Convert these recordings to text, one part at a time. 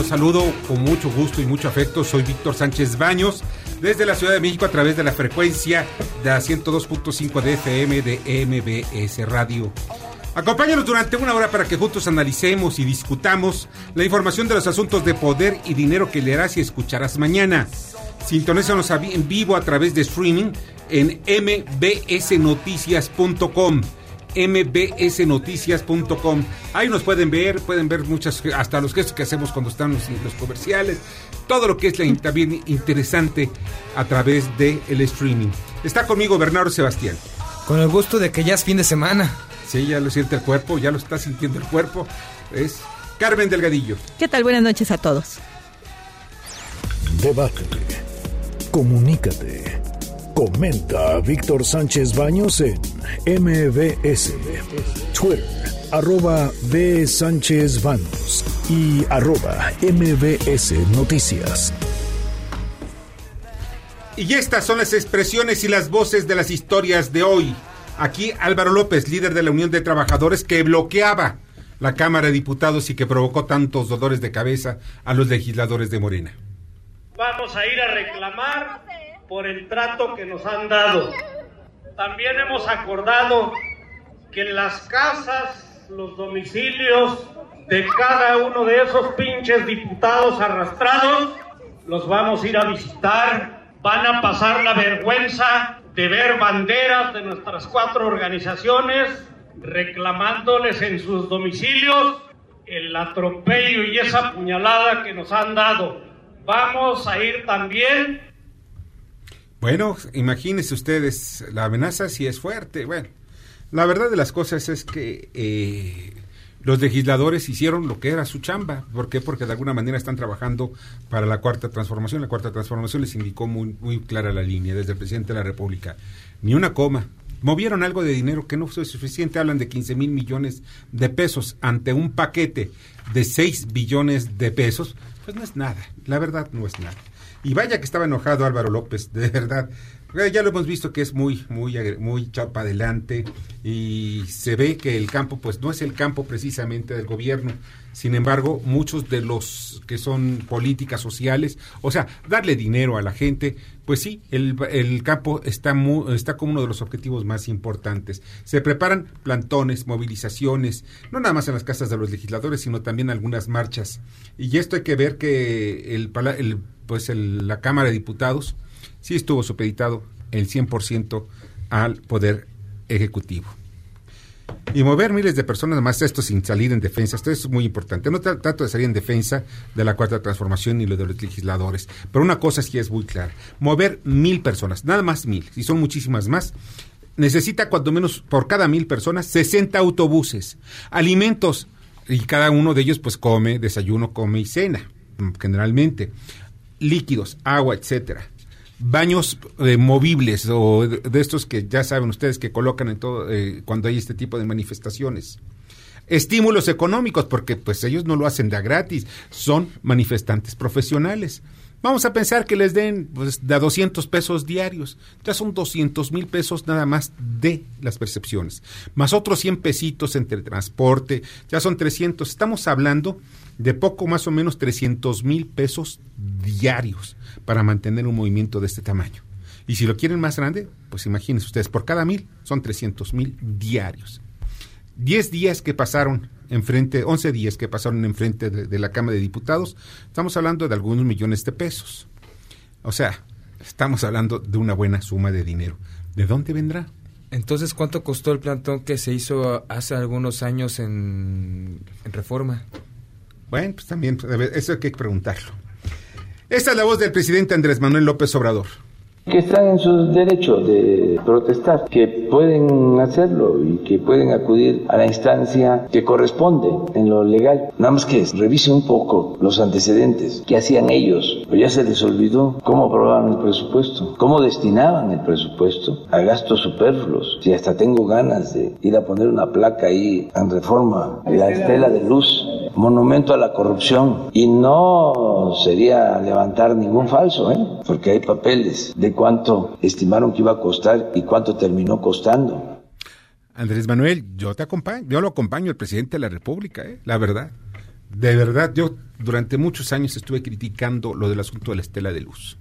Los saludo con mucho gusto y mucho afecto. Soy Víctor Sánchez Baños, desde la Ciudad de México a través de la frecuencia de 102.5 de FM de MBS Radio. Acompáñanos durante una hora para que juntos analicemos y discutamos la información de los asuntos de poder y dinero que leerás y escucharás mañana. Sintonízanos en vivo a través de streaming en mbsnoticias.com mbsnoticias.com. Ahí nos pueden ver, pueden ver muchas, hasta los gestos que hacemos cuando están los, los comerciales, todo lo que es la, también interesante a través del el streaming. Está conmigo Bernardo Sebastián. Con el gusto de que ya es fin de semana. Sí, ya lo siente el cuerpo, ya lo está sintiendo el cuerpo. Es Carmen Delgadillo. ¿Qué tal? Buenas noches a todos. Debate. Comunícate. Comenta a Víctor Sánchez Baños en MBS, Twitter, arroba B. Sánchez Baños y arroba MBS Noticias. Y estas son las expresiones y las voces de las historias de hoy. Aquí Álvaro López, líder de la Unión de Trabajadores, que bloqueaba la Cámara de Diputados y que provocó tantos dolores de cabeza a los legisladores de Morena. Vamos a ir a reclamar por el trato que nos han dado. También hemos acordado que las casas, los domicilios de cada uno de esos pinches diputados arrastrados, los vamos a ir a visitar. Van a pasar la vergüenza de ver banderas de nuestras cuatro organizaciones reclamándoles en sus domicilios el atropello y esa puñalada que nos han dado. Vamos a ir también bueno, imagínense ustedes, la amenaza sí es fuerte. Bueno, la verdad de las cosas es que eh, los legisladores hicieron lo que era su chamba. ¿Por qué? Porque de alguna manera están trabajando para la cuarta transformación. La cuarta transformación les indicó muy, muy clara la línea desde el presidente de la República. Ni una coma. Movieron algo de dinero que no fue suficiente. Hablan de 15 mil millones de pesos ante un paquete de 6 billones de pesos. Pues no es nada. La verdad no es nada. Y vaya que estaba enojado Álvaro López, de verdad. Ya lo hemos visto que es muy, muy, muy chapa adelante y se ve que el campo, pues no es el campo precisamente del gobierno. Sin embargo, muchos de los que son políticas sociales, o sea, darle dinero a la gente, pues sí, el, campo está, está como uno de los objetivos más importantes. Se preparan plantones, movilizaciones, no nada más en las casas de los legisladores, sino también algunas marchas. Y esto hay que ver que el, el pues el, la Cámara de Diputados sí estuvo supeditado el 100% al Poder Ejecutivo. Y mover miles de personas más, esto sin salir en defensa, esto es muy importante. No trato de salir en defensa de la cuarta transformación ni lo de los legisladores, pero una cosa sí es muy clara, mover mil personas, nada más mil, y son muchísimas más, necesita cuando menos por cada mil personas 60 autobuses, alimentos, y cada uno de ellos pues come, desayuno, come y cena, generalmente líquidos, agua, etcétera. Baños eh, movibles o de, estos que ya saben ustedes que colocan en todo eh, cuando hay este tipo de manifestaciones. Estímulos económicos, porque pues ellos no lo hacen de gratis, son manifestantes profesionales. Vamos a pensar que les den pues, a 200 pesos diarios. Ya son 200 mil pesos nada más de las percepciones. Más otros 100 pesitos entre transporte. Ya son 300. Estamos hablando de poco más o menos 300 mil pesos diarios para mantener un movimiento de este tamaño. Y si lo quieren más grande, pues imagínense ustedes, por cada mil son 300 mil diarios. 10 días que pasaron enfrente, 11 días que pasaron enfrente de, la Cámara de Diputados, estamos hablando de algunos millones de pesos. O sea, estamos hablando de una buena suma de dinero. ¿De dónde vendrá? Entonces, ¿cuánto costó el plantón que se hizo hace algunos años en Reforma? Bueno, pues también, eso hay que preguntarlo. Esta es la voz del presidente Andrés Manuel López Obrador que están en su derecho de protestar, que pueden hacerlo y que pueden acudir a la instancia que corresponde en lo legal. Nada más que revisen un poco los antecedentes, qué hacían ellos, pero ya se les olvidó cómo aprobaban el presupuesto, cómo destinaban el presupuesto a gastos superfluos. Si hasta tengo ganas de ir a poner una placa ahí en reforma, la estela de luz, monumento a la corrupción, y no sería levantar ningún falso, ¿eh? porque hay papeles de cuánto estimaron que iba a costar y cuánto terminó costando. Andrés Manuel, yo te acompaño, yo lo acompaño, el presidente de la República, ¿eh? la verdad. De verdad, yo durante muchos años estuve criticando lo del asunto de la estela de luz.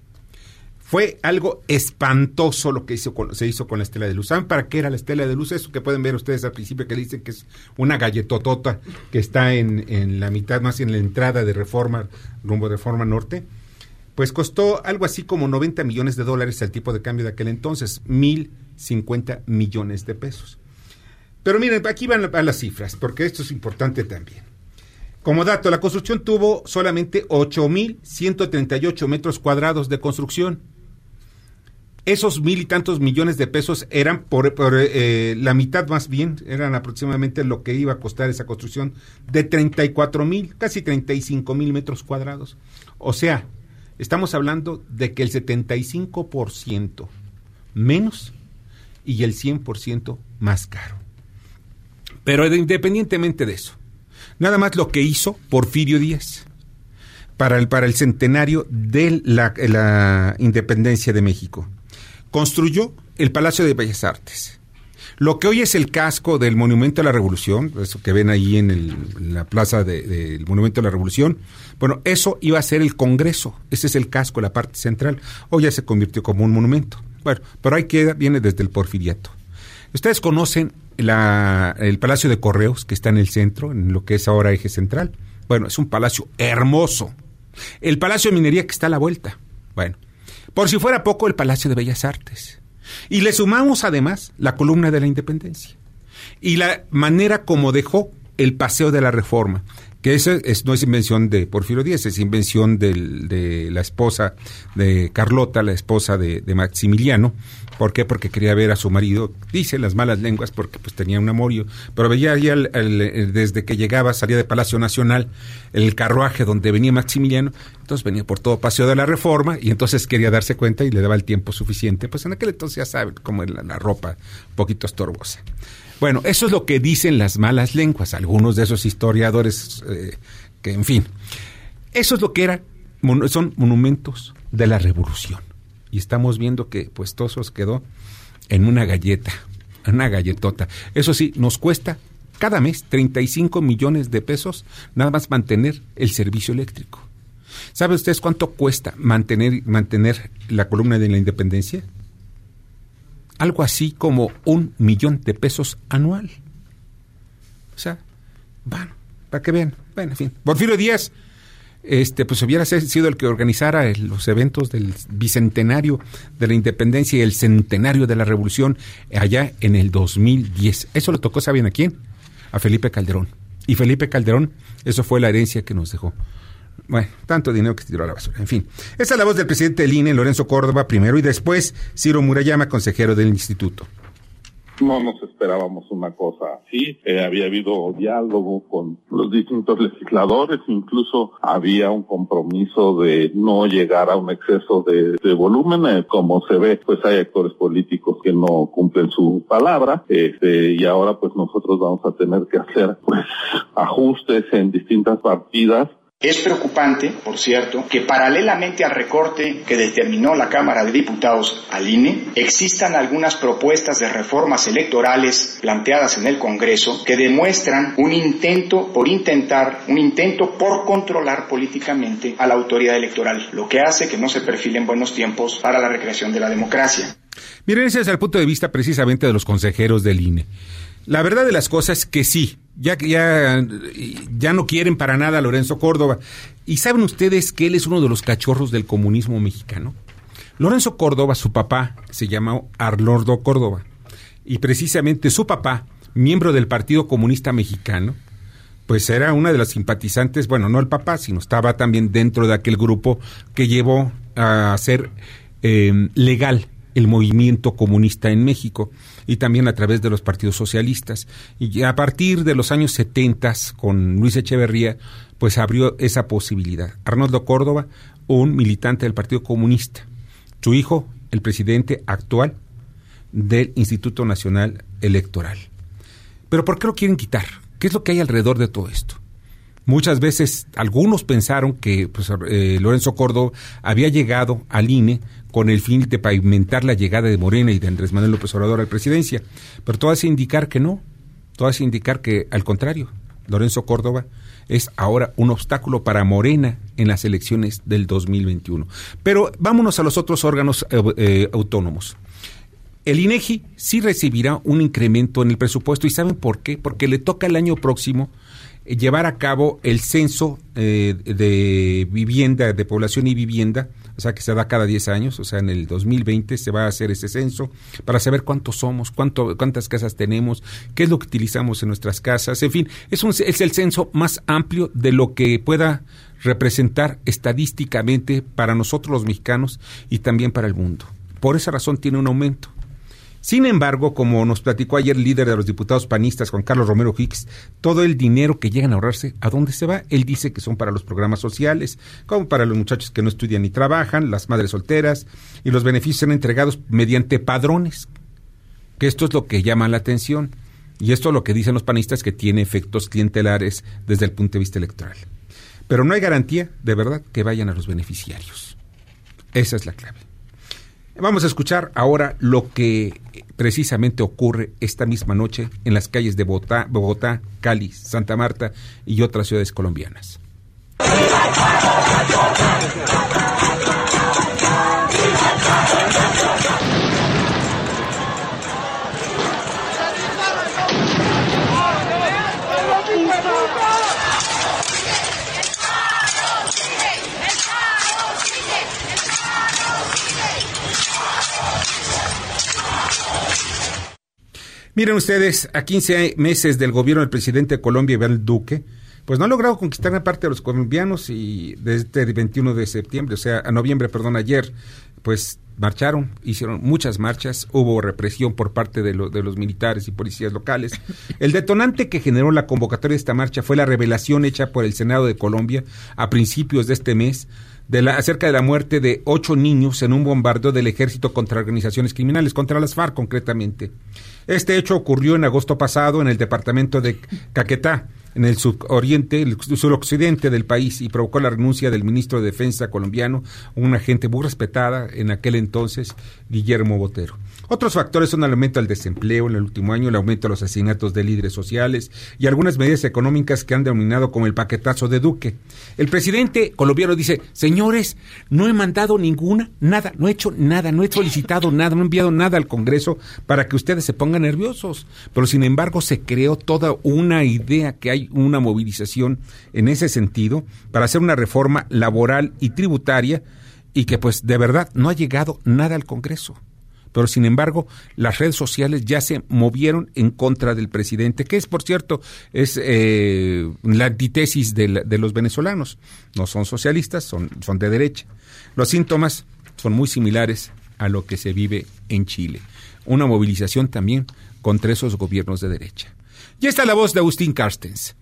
Fue algo espantoso lo que hizo se hizo con la estela de luz. ¿Saben para qué era la estela de luz? Eso que pueden ver ustedes al principio que dicen que es una galletotota que está en, en la mitad, más en la entrada de Reforma, rumbo de Reforma Norte pues costó algo así como 90 millones de dólares al tipo de cambio de aquel entonces, 1.050 millones de pesos. Pero miren, aquí van las cifras, porque esto es importante también. Como dato, la construcción tuvo solamente 8.138 metros cuadrados de construcción. Esos mil y tantos millones de pesos eran por, eh, la mitad más bien, eran aproximadamente lo que iba a costar esa construcción de 34 mil, casi 35 mil metros cuadrados. O sea, Estamos hablando de que el 75% menos y el 100% más caro. Pero independientemente de eso, nada más lo que hizo Porfirio Díaz para el, para el centenario de la independencia de México. Construyó el Palacio de Bellas Artes lo que hoy es el casco del Monumento a la Revolución, eso que ven ahí en, la plaza del Monumento a la Revolución, bueno, eso iba a ser el Congreso, ese es el casco, la parte central. Hoy ya se convirtió como un monumento. Bueno, pero ahí queda, viene desde el porfiriato. Ustedes conocen el Palacio de Correos, que está en el centro, en lo que es ahora eje central. Bueno, es un palacio hermoso. El Palacio de Minería que está a la vuelta. Bueno, por si fuera poco, el Palacio de Bellas Artes y le sumamos además la columna de la independencia y la manera como dejó el paseo de la reforma, que eso es, no es invención de Porfirio Díaz, es invención de la esposa de Carlota, la esposa de, Maximiliano. ¿Por qué? Porque quería ver a su marido, dice las malas lenguas, porque pues tenía un amorio, pero veía ya desde que llegaba, salía de Palacio Nacional, el carruaje donde venía Maximiliano, entonces venía por todo Paseo de la Reforma y entonces quería darse cuenta y le daba el tiempo suficiente, pues en aquel entonces ya saben cómo era la ropa, un poquito estorbosa. Bueno, eso es lo que dicen las malas lenguas, algunos de esos historiadores eh, que, en fin, eso es lo que era, son monumentos de la revolución. Y estamos viendo que pues todo eso quedó en una galleta, una galletota. Eso sí, nos cuesta cada mes 35 millones de pesos nada más mantener el servicio eléctrico. ¿Sabe ustedes cuánto cuesta mantener, mantener la columna de la independencia? algo así como un millón de pesos anual. O sea, bueno, para que vean. Bueno, en fin. Porfirio Díaz, este, pues hubiera sido el que organizara los eventos del bicentenario de la independencia y el centenario de la revolución allá en el 2010. Eso lo tocó, ¿saben a quién? A Felipe Calderón. Y Felipe Calderón, eso fue la herencia que nos dejó. Bueno, tanto dinero que se tiró a la basura. En fin, esa es la voz del presidente del INE, Lorenzo Córdoba, primero, y después Ciro Murayama, consejero del instituto. No nos esperábamos una cosa así. Eh, había habido diálogo con los distintos legisladores, incluso había un compromiso de no llegar a un exceso de, volumen. Eh, como se ve, pues hay actores políticos que no cumplen su palabra. Este, y ahora pues nosotros vamos a tener que hacer pues ajustes en distintas partidas es preocupante, por cierto, que paralelamente al recorte que determinó la Cámara de Diputados al INE, existan algunas propuestas de reformas electorales planteadas en el Congreso que demuestran un intento por intentar, un intento por controlar políticamente a la autoridad electoral, lo que hace que no se perfilen buenos tiempos para la recreación de la democracia. Miren, ese es el punto de vista precisamente de los consejeros del INE. La verdad de las cosas es que sí, ya, ya, ya no quieren para nada a Lorenzo Córdoba. ¿Y saben ustedes que él es uno de los cachorros del comunismo mexicano? Lorenzo Córdoba, su papá, se llamó Arnoldo Córdoba. Y precisamente su papá, miembro del Partido Comunista Mexicano, pues era una de las simpatizantes, bueno, no el papá, sino estaba también dentro de aquel grupo que llevó a hacer eh, legal el movimiento comunista en México y también a través de los partidos socialistas. Y a partir de los años 70, con Luis Echeverría, pues abrió esa posibilidad. Arnoldo Córdoba, un militante del Partido Comunista. Su hijo, el presidente actual del Instituto Nacional Electoral. Pero ¿por qué lo quieren quitar? ¿Qué es lo que hay alrededor de todo esto? Muchas veces algunos pensaron que pues, eh, Lorenzo Córdoba había llegado al INE con el fin de pavimentar la llegada de Morena y de Andrés Manuel López Obrador a la presidencia. Pero todo hace indicar que no, todo hace indicar que al contrario, Lorenzo Córdoba es ahora un obstáculo para Morena en las elecciones del 2021. Pero vámonos a los otros órganos eh, eh, autónomos. El INEGI sí recibirá un incremento en el presupuesto y ¿saben por qué? Porque le toca el año próximo llevar a cabo el censo de vivienda, de población y vivienda, o sea que se da cada 10 años, o sea, en el 2020 se va a hacer ese censo para saber cuántos somos, cuánto, cuántas casas tenemos, qué es lo que utilizamos en nuestras casas, en fin, es, un, es el censo más amplio de lo que pueda representar estadísticamente para nosotros los mexicanos y también para el mundo. Por esa razón tiene un aumento. Sin embargo, como nos platicó ayer el líder de los diputados panistas, Juan Carlos Romero Hicks, todo el dinero que llegan a ahorrarse, ¿a dónde se va? Él dice que son para los programas sociales, como para los muchachos que no estudian ni trabajan, las madres solteras, y los beneficios son entregados mediante padrones, que esto es lo que llama la atención. Y esto es lo que dicen los panistas que tiene efectos clientelares desde el punto de vista electoral. Pero no hay garantía, de verdad, que vayan a los beneficiarios. Esa es la clave. Vamos a escuchar ahora lo que precisamente ocurre esta misma noche en las calles de Bogotá, Bogotá, Cali, Santa Marta y otras ciudades colombianas. Miren ustedes, a 15 meses del gobierno del presidente de Colombia, Iván Duque, pues no ha logrado conquistar una parte de los colombianos y desde el 21 de septiembre, o sea, a noviembre, perdón, ayer, pues marcharon, hicieron muchas marchas, hubo represión por parte de, de, los militares y policías locales. El detonante que generó la convocatoria de esta marcha fue la revelación hecha por el Senado de Colombia a principios de este mes de la, acerca de la muerte de ocho niños en un bombardeo del ejército contra organizaciones criminales, contra las FARC concretamente. Este hecho ocurrió en agosto pasado en el departamento de Caquetá, en el suroriente, el suroccidente del país y provocó la renuncia del ministro de Defensa colombiano, una gente muy respetada en aquel entonces, Guillermo Botero. Otros factores son el aumento del desempleo en el último año, el aumento de los asesinatos de líderes sociales y algunas medidas económicas que han denominado como el paquetazo de Duque. El presidente colombiano dice, señores, no he mandado ninguna, nada, no he hecho nada, no he solicitado nada, no he enviado nada al Congreso para que ustedes se pongan nerviosos. Pero sin embargo se creó toda una idea que hay una movilización en ese sentido para hacer una reforma laboral y tributaria y que pues de verdad no ha llegado nada al Congreso pero sin embargo las redes sociales ya se movieron en contra del presidente, que es, por cierto, es eh, la antítesis de, los venezolanos. No son socialistas, son, son de derecha. Los síntomas son muy similares a lo que se vive en Chile. Una movilización también contra esos gobiernos de derecha. Y está la voz de Agustín Carstens.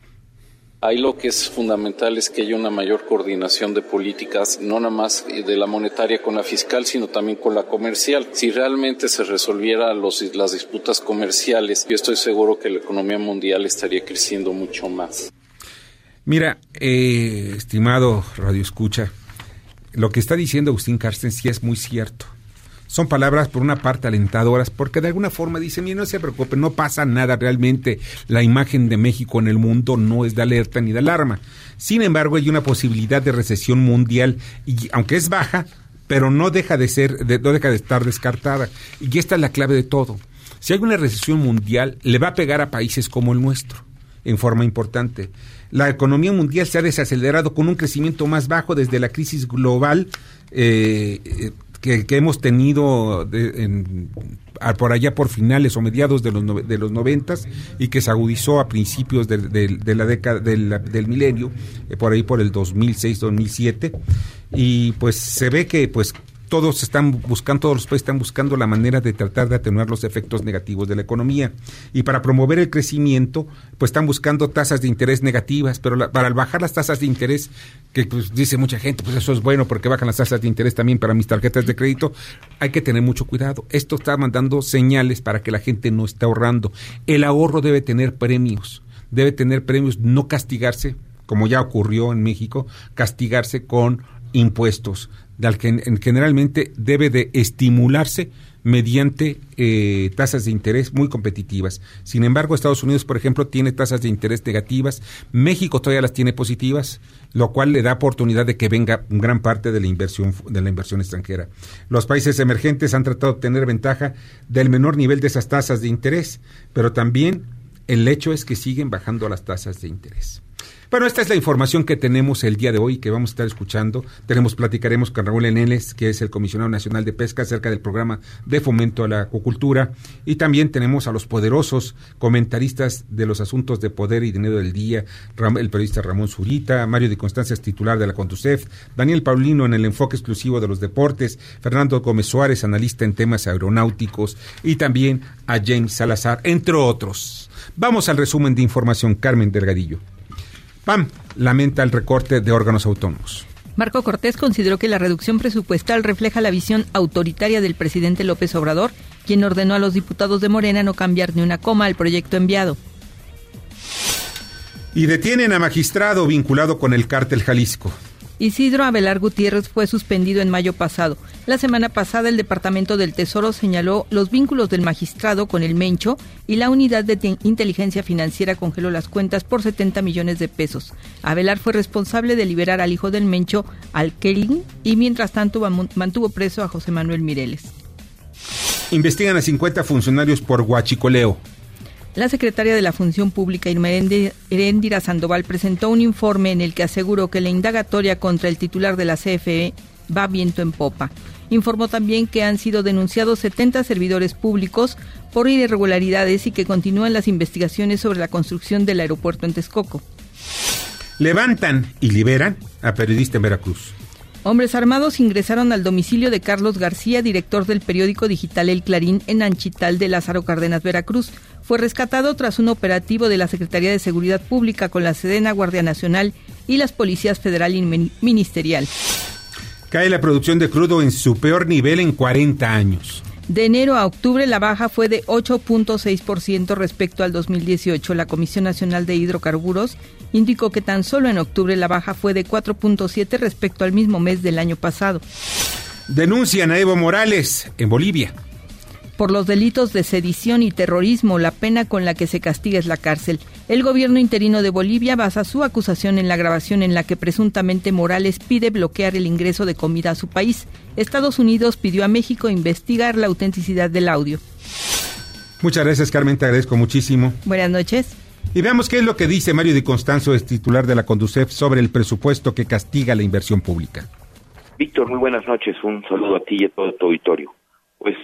Ahí lo que es fundamental es que haya una mayor coordinación de políticas, no nada más de la monetaria con la fiscal, sino también con la comercial. Si realmente se resolvieran las disputas comerciales, yo estoy seguro que la economía mundial estaría creciendo mucho más. Mira, eh, estimado Radio Escucha, lo que está diciendo Agustín Carsten sí es muy cierto son palabras por una parte alentadoras, porque de alguna forma dicen, mira, no se preocupe, no pasa nada realmente, la imagen de México en el mundo no es de alerta ni de alarma. Sin embargo, hay una posibilidad de recesión mundial, y aunque es baja, pero no deja de ser, no deja de estar descartada. Y esta es la clave de todo. Si hay una recesión mundial, le va a pegar a países como el nuestro, en forma importante. La economía mundial se ha desacelerado con un crecimiento más bajo desde la crisis global eh, que, hemos tenido en, por allá por finales o mediados de los, de los noventas y que se agudizó a principios de, de la década del, milenio, eh, por ahí por el 2006-2007 y pues se ve que pues todos están buscando, todos los países están buscando la manera de tratar de atenuar los efectos negativos de la economía. Y para promover el crecimiento, pues están buscando tasas de interés negativas, pero para bajar las tasas de interés, que pues dice mucha gente, pues eso es bueno porque bajan las tasas de interés también para mis tarjetas de crédito, hay que tener mucho cuidado. Esto está mandando señales para que la gente no esté ahorrando. El ahorro debe tener premios, debe tener premios, no castigarse, como ya ocurrió en México, castigarse con impuestos, del que generalmente debe de estimularse mediante eh, tasas de interés muy competitivas. Sin embargo, Estados Unidos, por ejemplo, tiene tasas de interés negativas, México todavía las tiene positivas, lo cual le da oportunidad de que venga gran parte de la inversión de la inversión extranjera. Los países emergentes han tratado de obtener ventaja del menor nivel de esas tasas de interés, pero también el hecho es que siguen bajando las tasas de interés. Bueno, esta es la información que tenemos el día de hoy, que vamos a estar escuchando. Tenemos, platicaremos con Raúl Eneles, que es el comisionado nacional de pesca, acerca del programa de fomento a la acuacultura. Y también tenemos a los poderosos comentaristas de los asuntos de poder y dinero del día, el periodista Ramón Zurita, Mario de Constancia es titular de la Conducef, Daniel Paulino en el enfoque exclusivo de los deportes, Fernando Gómez Suárez, analista en temas aeronáuticos, y también a James Salazar, entre otros. Vamos al resumen de información, Carmen Delgadillo. PAM lamenta el recorte de órganos autónomos. Marco Cortés consideró que la reducción presupuestal refleja la visión autoritaria del presidente López Obrador, quien ordenó a los diputados de Morena no cambiar ni una coma al proyecto enviado. Y detienen a magistrado vinculado con el cártel Jalisco. Isidro Abelar Gutiérrez fue suspendido en mayo pasado. La semana pasada el Departamento del Tesoro señaló los vínculos del magistrado con el Mencho y la unidad de inteligencia financiera congeló las cuentas por 70 millones de pesos. Abelar fue responsable de liberar al hijo del Mencho, al Kelly, y mientras tanto mantuvo preso a José Manuel Mireles. Investigan a 50 funcionarios por huachicoleo. La secretaria de la Función Pública, Irendira Sandoval, presentó un informe en el que aseguró que la indagatoria contra el titular de la CFE va viento en popa. Informó también que han sido denunciados 70 servidores públicos por irregularidades y que continúan las investigaciones sobre la construcción del aeropuerto en Texcoco. Levantan y liberan a periodista en Veracruz. Hombres armados ingresaron al domicilio de Carlos García, director del periódico digital El Clarín en Anchital de Lázaro Cárdenas, Veracruz. Fue rescatado tras un operativo de la Secretaría de Seguridad Pública con la Sedena, Guardia Nacional y las policías federal y ministerial. Cae la producción de crudo en su peor nivel en 40 años. De enero a octubre la baja fue de 8.6% respecto al 2018. La Comisión Nacional de Hidrocarburos indicó que tan solo en octubre la baja fue de 4.7 respecto al mismo mes del año pasado. Denuncian a Evo Morales en Bolivia. Por los delitos de sedición y terrorismo, la pena con la que se castiga es la cárcel. El gobierno interino de Bolivia basa su acusación en la grabación en la que presuntamente Morales pide bloquear el ingreso de comida a su país. Estados Unidos pidió a México investigar la autenticidad del audio. Muchas gracias, Carmen, te agradezco muchísimo. Buenas noches. Y veamos qué es lo que dice Mario Di Constanzo, es titular de la Conducef, sobre el presupuesto que castiga la inversión pública. Víctor, muy buenas noches. Un saludo a ti y a todo tu auditorio. Pues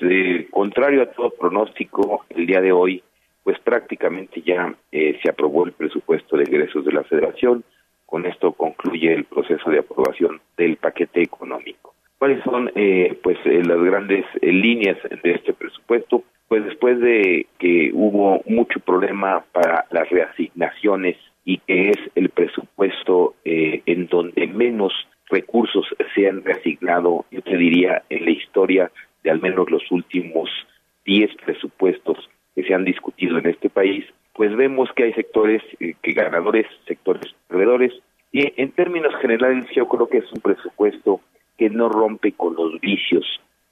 contrario a todo pronóstico, el día de hoy, pues prácticamente ya eh, se aprobó el presupuesto de ingresos de la Federación. Con esto concluye el proceso de aprobación del paquete económico. ¿Cuáles son, eh, pues, eh, las grandes líneas de este presupuesto? Pues después de que hubo mucho problema para las reasignaciones y que es el presupuesto en donde menos recursos se han reasignado, yo te diría, en la historia de al menos los últimos 10 presupuestos que se han discutido en este país, pues vemos que hay sectores eh, que ganadores, sectores perdedores, y en términos generales yo creo que es un presupuesto que no rompe con los vicios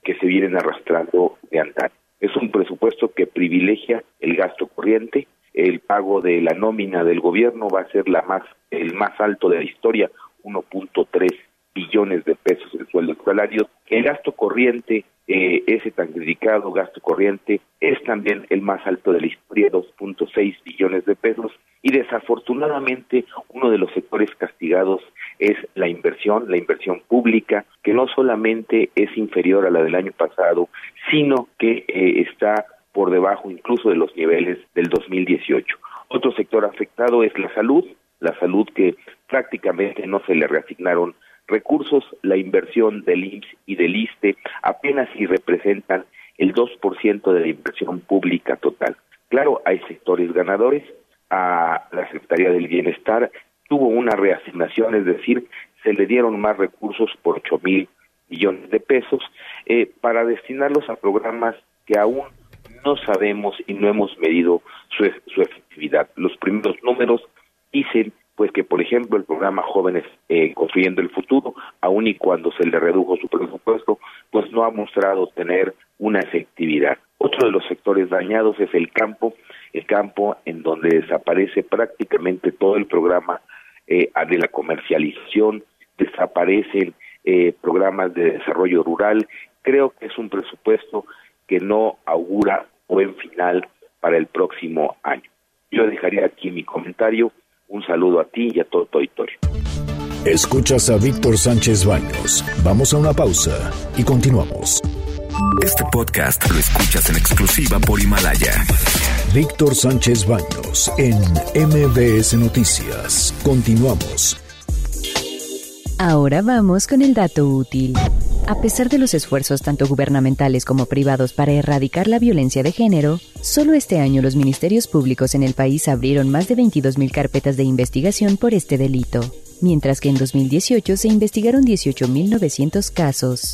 que se vienen arrastrando de andar. Es un presupuesto que privilegia el gasto corriente, el pago de la nómina del gobierno va a ser la más el más alto de la historia, 1.3 billones de pesos en sueldos salarios. El gasto corriente eh, ese tan criticado gasto corriente es también el más alto de la historia, 2.6 billones de pesos, y desafortunadamente uno de los sectores castigados es la inversión, la inversión pública, que no solamente es inferior a la del año pasado, sino que eh, está por debajo incluso de los niveles del 2018. Otro sector afectado es la salud, la salud que prácticamente no se le reasignaron recursos, la inversión del IMSS y del ISTE apenas si representan el 2% de la inversión pública total. Claro, hay sectores ganadores, a la Secretaría del Bienestar tuvo una reasignación, es decir, se le dieron más recursos por 8 mil millones de pesos eh, para destinarlos a programas que aún no sabemos y no hemos medido su, su efectividad. Los primeros números dicen pues que por ejemplo el programa Jóvenes eh, Construyendo el Futuro, aun y cuando se le redujo su presupuesto, pues no ha mostrado tener una efectividad. Otro de los sectores dañados es el campo, el campo en donde desaparece prácticamente todo el programa eh, de la comercialización, desaparecen eh, programas de desarrollo rural. Creo que es un presupuesto que no augura buen final para el próximo año. Yo dejaría aquí mi comentario. Un saludo a ti y a todo tu auditorio. Escuchas a Víctor Sánchez Baños. Vamos a una pausa y continuamos. Este podcast lo escuchas en exclusiva por Himalaya. Víctor Sánchez Baños en MBS Noticias. Continuamos. Ahora vamos con el dato útil. A pesar de los esfuerzos tanto gubernamentales como privados para erradicar la violencia de género, solo este año los ministerios públicos en el país abrieron más de 22.000 carpetas de investigación por este delito, mientras que en 2018 se investigaron 18.900 casos.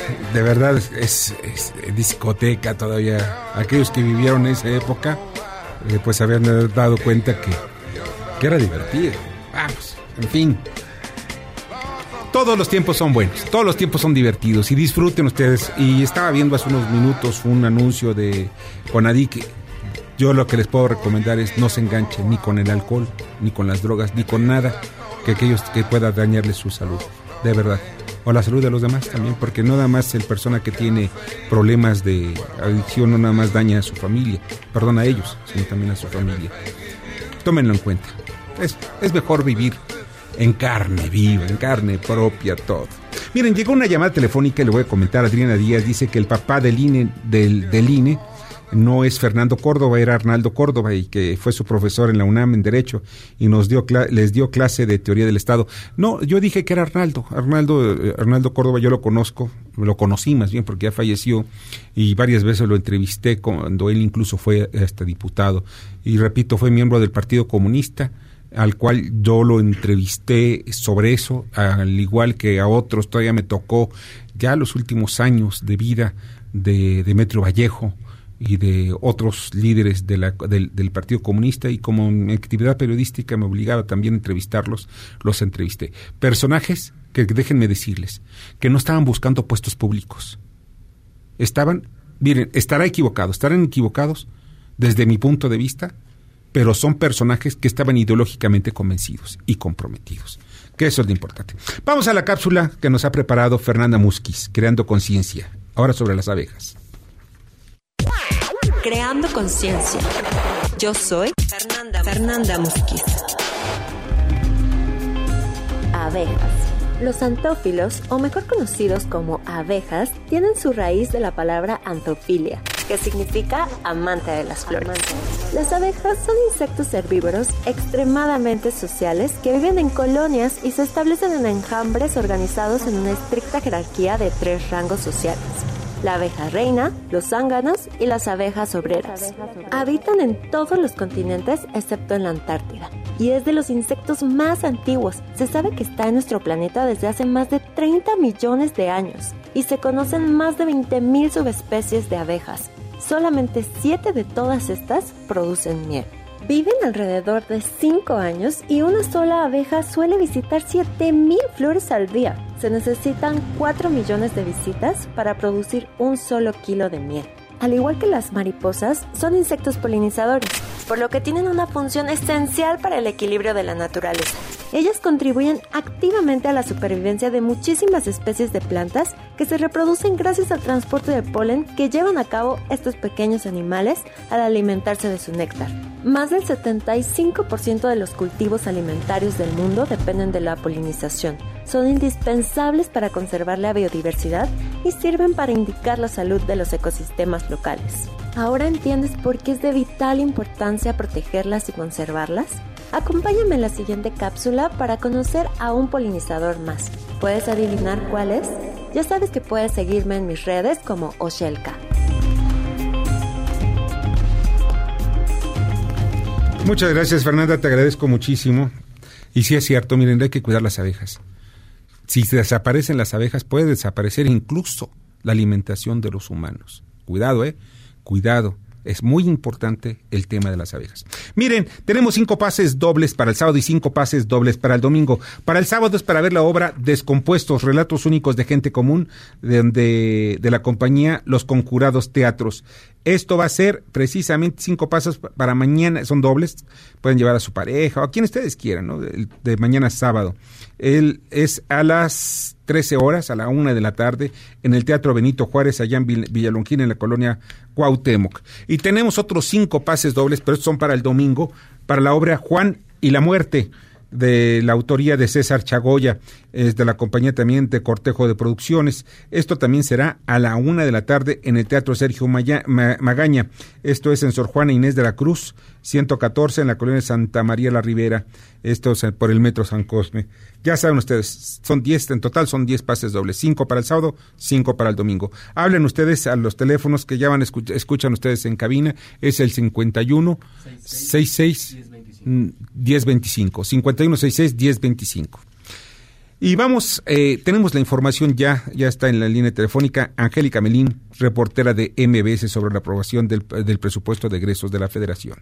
de verdad es, discoteca todavía. Aquellos que vivieron esa época, eh, pues habían dado cuenta que, que era divertido. Vamos, en fin. Todos los tiempos son buenos, todos los tiempos son divertidos y disfruten ustedes. Y estaba viendo hace unos minutos un anuncio de Conadic. Yo lo que les puedo recomendar es no se enganchen ni con el alcohol, ni con las drogas, ni con nada que aquellos que pueda dañarles su salud. De verdad o la salud de los demás también, porque no nada más el persona que tiene problemas de adicción no nada más daña a su familia, perdón a ellos, sino también a su familia. Tómenlo en cuenta. Es, es mejor vivir en carne viva, en carne propia, todo. Miren, llegó una llamada telefónica y le voy a comentar. Adriana Díaz dice que el papá del INE, del, del INE no es Fernando Córdoba, era Arnaldo Córdoba y que fue su profesor en la UNAM en Derecho y nos dio les dio clase de teoría del Estado. No, yo dije que era Arnaldo. Arnaldo, eh, Arnaldo Córdoba yo lo conozco, lo conocí más bien porque ya falleció y varias veces lo entrevisté cuando él incluso fue este diputado. Y repito, fue miembro del Partido Comunista al cual yo lo entrevisté sobre eso, al igual que a otros, todavía me tocó ya los últimos años de vida de Demetrio Vallejo, y de otros líderes del, del, Partido Comunista y como mi actividad periodística me obligaba también a entrevistarlos, los entrevisté. Personajes que déjenme decirles, que no estaban buscando puestos públicos. Estaban, miren, estará equivocado, estarán equivocados desde mi punto de vista, pero son personajes que estaban ideológicamente convencidos y comprometidos. Que eso es lo importante. Vamos a la cápsula que nos ha preparado Fernanda Musquiz, Creando Conciencia, ahora sobre las abejas. Creando conciencia. Yo soy Fernanda, Fernanda Musquiz. Abejas. Los antófilos, o mejor conocidos como abejas, tienen su raíz de la palabra antofilia, que significa amante de las flores. Las abejas son insectos herbívoros extremadamente sociales que viven en colonias y se establecen en enjambres organizados en una estricta jerarquía de tres rangos sociales la abeja reina, los zánganos y las abejas obreras. Habitan en todos los continentes excepto en la Antártida y es de los insectos más antiguos. Se sabe que está en nuestro planeta desde hace más de 30 millones de años y se conocen más de 20.000 subespecies de abejas. Solamente 7 de todas estas producen miel. Viven alrededor de 5 años y una sola abeja suele visitar 7.000 flores al día. se necesitan 4 millones de visitas para producir un solo kilo de miel. Al igual que las mariposas, son insectos polinizadores, por lo que tienen una función esencial para el equilibrio de la naturaleza. Ellas contribuyen activamente a la supervivencia de muchísimas especies de plantas que se reproducen gracias al transporte de polen que llevan a cabo estos pequeños animales al alimentarse de su néctar. Más del 75% de los cultivos alimentarios del mundo dependen de la polinización. Son indispensables para conservar la biodiversidad y sirven para indicar la salud de los ecosistemas locales. ¿Ahora entiendes por qué es de vital importancia protegerlas y conservarlas? Acompáñame en la siguiente cápsula para conocer a un polinizador más. ¿Puedes adivinar cuál es? Ya sabes que puedes seguirme en mis redes como Oshelka. Muchas gracias, Fernanda, te agradezco muchísimo. Y sí es cierto, miren, hay que cuidar las abejas. Si desaparecen las abejas, puede desaparecer incluso la alimentación de los humanos. Cuidado, ¿eh? Cuidado. Es muy importante el tema de las abejas. Miren, tenemos cinco pases dobles para el sábado y cinco pases dobles para el domingo. Para el sábado es para ver la obra Descompuestos, Relatos Únicos de Gente Común de, de la compañía Los Conjurados Teatros. Esto va a ser precisamente cinco pasos para mañana, son dobles, pueden llevar a su pareja o a quien ustedes quieran, ¿no? De, mañana sábado. Él es a las 13 horas, a la una de la tarde, en el Teatro Benito Juárez, allá en Villalonquín, en la colonia Cuauhtémoc. Y tenemos otros cinco pases dobles, pero estos son para el domingo, para la obra Juan y la Muerte de la autoría de César Chagoya, es de la compañía también de Cortejo de Producciones. Esto también será a la una de la tarde en el Teatro Sergio Magaña. Esto es en Sor Juana Inés de la Cruz, 114 en la colonia Santa María la Ribera. Esto es por el Metro San Cosme. Ya saben ustedes, son 10, en total son 10 pases dobles, 5 para el sábado, 5 para el domingo. Hablen ustedes a los teléfonos que ya van, escuchan ustedes en cabina, es el 51 66 1025. 5166 1025. Y vamos, eh, tenemos la información ya, ya está en la línea telefónica. Angélica Melín, reportera de MBS sobre la aprobación del, del presupuesto de egresos de la Federación.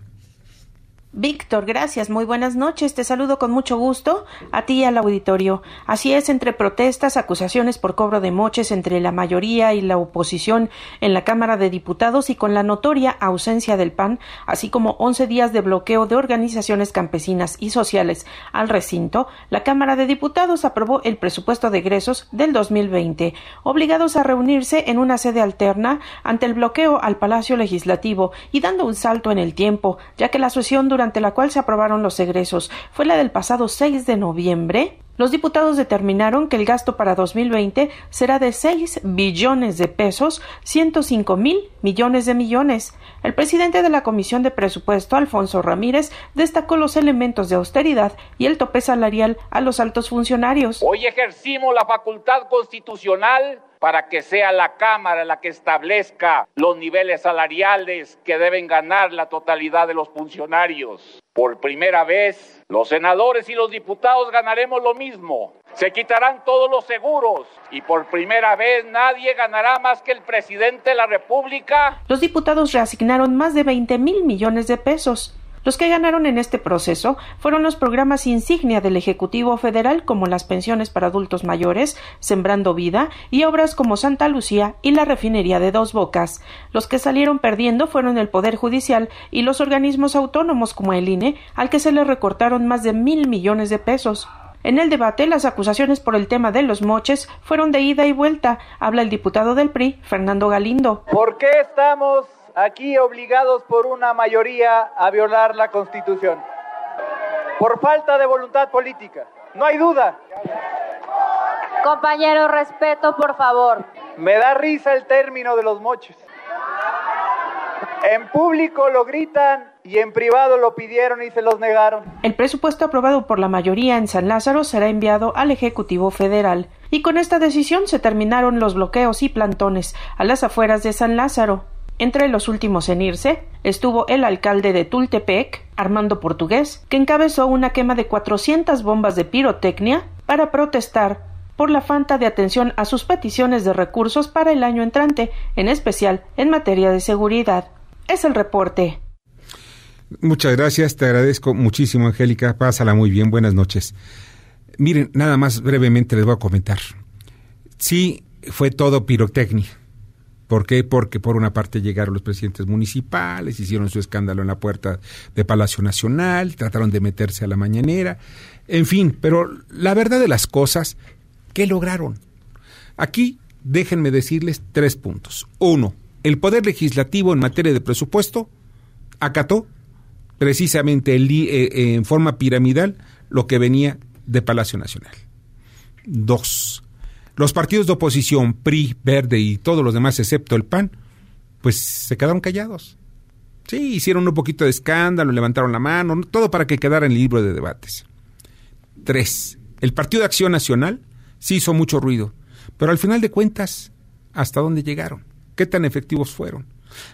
Víctor, gracias. Muy buenas noches. Te saludo con mucho gusto a ti y al auditorio. Así es, entre protestas, acusaciones por cobro de moches entre la mayoría y la oposición en la Cámara de Diputados y con la notoria ausencia del PAN, así como 11 días de bloqueo de organizaciones campesinas y sociales al recinto, la Cámara de Diputados aprobó el presupuesto de egresos del 2020, obligados a reunirse en una sede alterna ante el bloqueo al Palacio Legislativo y dando un salto en el tiempo, ya que la sesión durante la cual se aprobaron los egresos. Fue la del pasado 6 de noviembre, los diputados determinaron que el gasto para 2020 será de 6 billones de pesos, 105 mil millones de millones. El presidente de la Comisión de Presupuesto, Alfonso Ramírez, destacó los elementos de austeridad y el tope salarial a los altos funcionarios. Hoy ejercimos la facultad constitucional para que sea la Cámara la que establezca los niveles salariales que deben ganar la totalidad de los funcionarios. Por primera vez, los senadores y los diputados ganaremos lo mismo. Se quitarán todos los seguros y por primera vez nadie ganará más que el presidente de la República. Los diputados reasignaron más de 20 mil millones de pesos. Los que ganaron en este proceso fueron los programas insignia del Ejecutivo Federal como las pensiones para adultos mayores, Sembrando Vida y obras como Santa Lucía y la refinería de Dos Bocas. Los que salieron perdiendo fueron el Poder Judicial y los organismos autónomos como el INE, al que se le recortaron más de mil millones de pesos. En el debate, las acusaciones por el tema de los moches fueron de ida y vuelta. Habla el diputado del PRI, Fernando Galindo. ¿Por qué estamos aquí obligados por una mayoría a violar la Constitución. Por falta de voluntad política. No hay duda. Compañero, respeto, por favor. Me da risa el término de los moches. En público lo gritan y en privado lo pidieron y se los negaron. El presupuesto aprobado por la mayoría en San Lázaro será enviado al Ejecutivo Federal. Y con esta decisión se terminaron los bloqueos y plantones a las afueras de San Lázaro. Entre los últimos en irse estuvo el alcalde de Tultepec, Armando Portugués, que encabezó una quema de 400 bombas de pirotecnia para protestar por la falta de atención a sus peticiones de recursos para el año entrante, en especial en materia de seguridad. Es el reporte. Muchas gracias, te agradezco muchísimo, Angélica. Pásala muy bien, buenas noches. Miren, nada más brevemente les voy a comentar. sí fue todo pirotecnia. ¿Por qué? Porque por una parte llegaron los presidentes municipales, hicieron su escándalo en la puerta de Palacio Nacional, trataron de meterse a la mañanera, en fin, pero la verdad de las cosas, ¿qué lograron? Aquí déjenme decirles tres puntos. Uno, el Poder Legislativo en materia de presupuesto acató precisamente el, eh, en forma piramidal lo que venía de Palacio Nacional. Dos, los partidos de oposición, PRI, Verde y todos los demás, excepto el PAN, pues se quedaron callados. Sí, hicieron un poquito de escándalo, levantaron la mano, todo para que quedara en el libro de debates. Tres, el Partido de Acción Nacional sí hizo mucho ruido, pero al final de cuentas, ¿hasta dónde llegaron? ¿Qué tan efectivos fueron?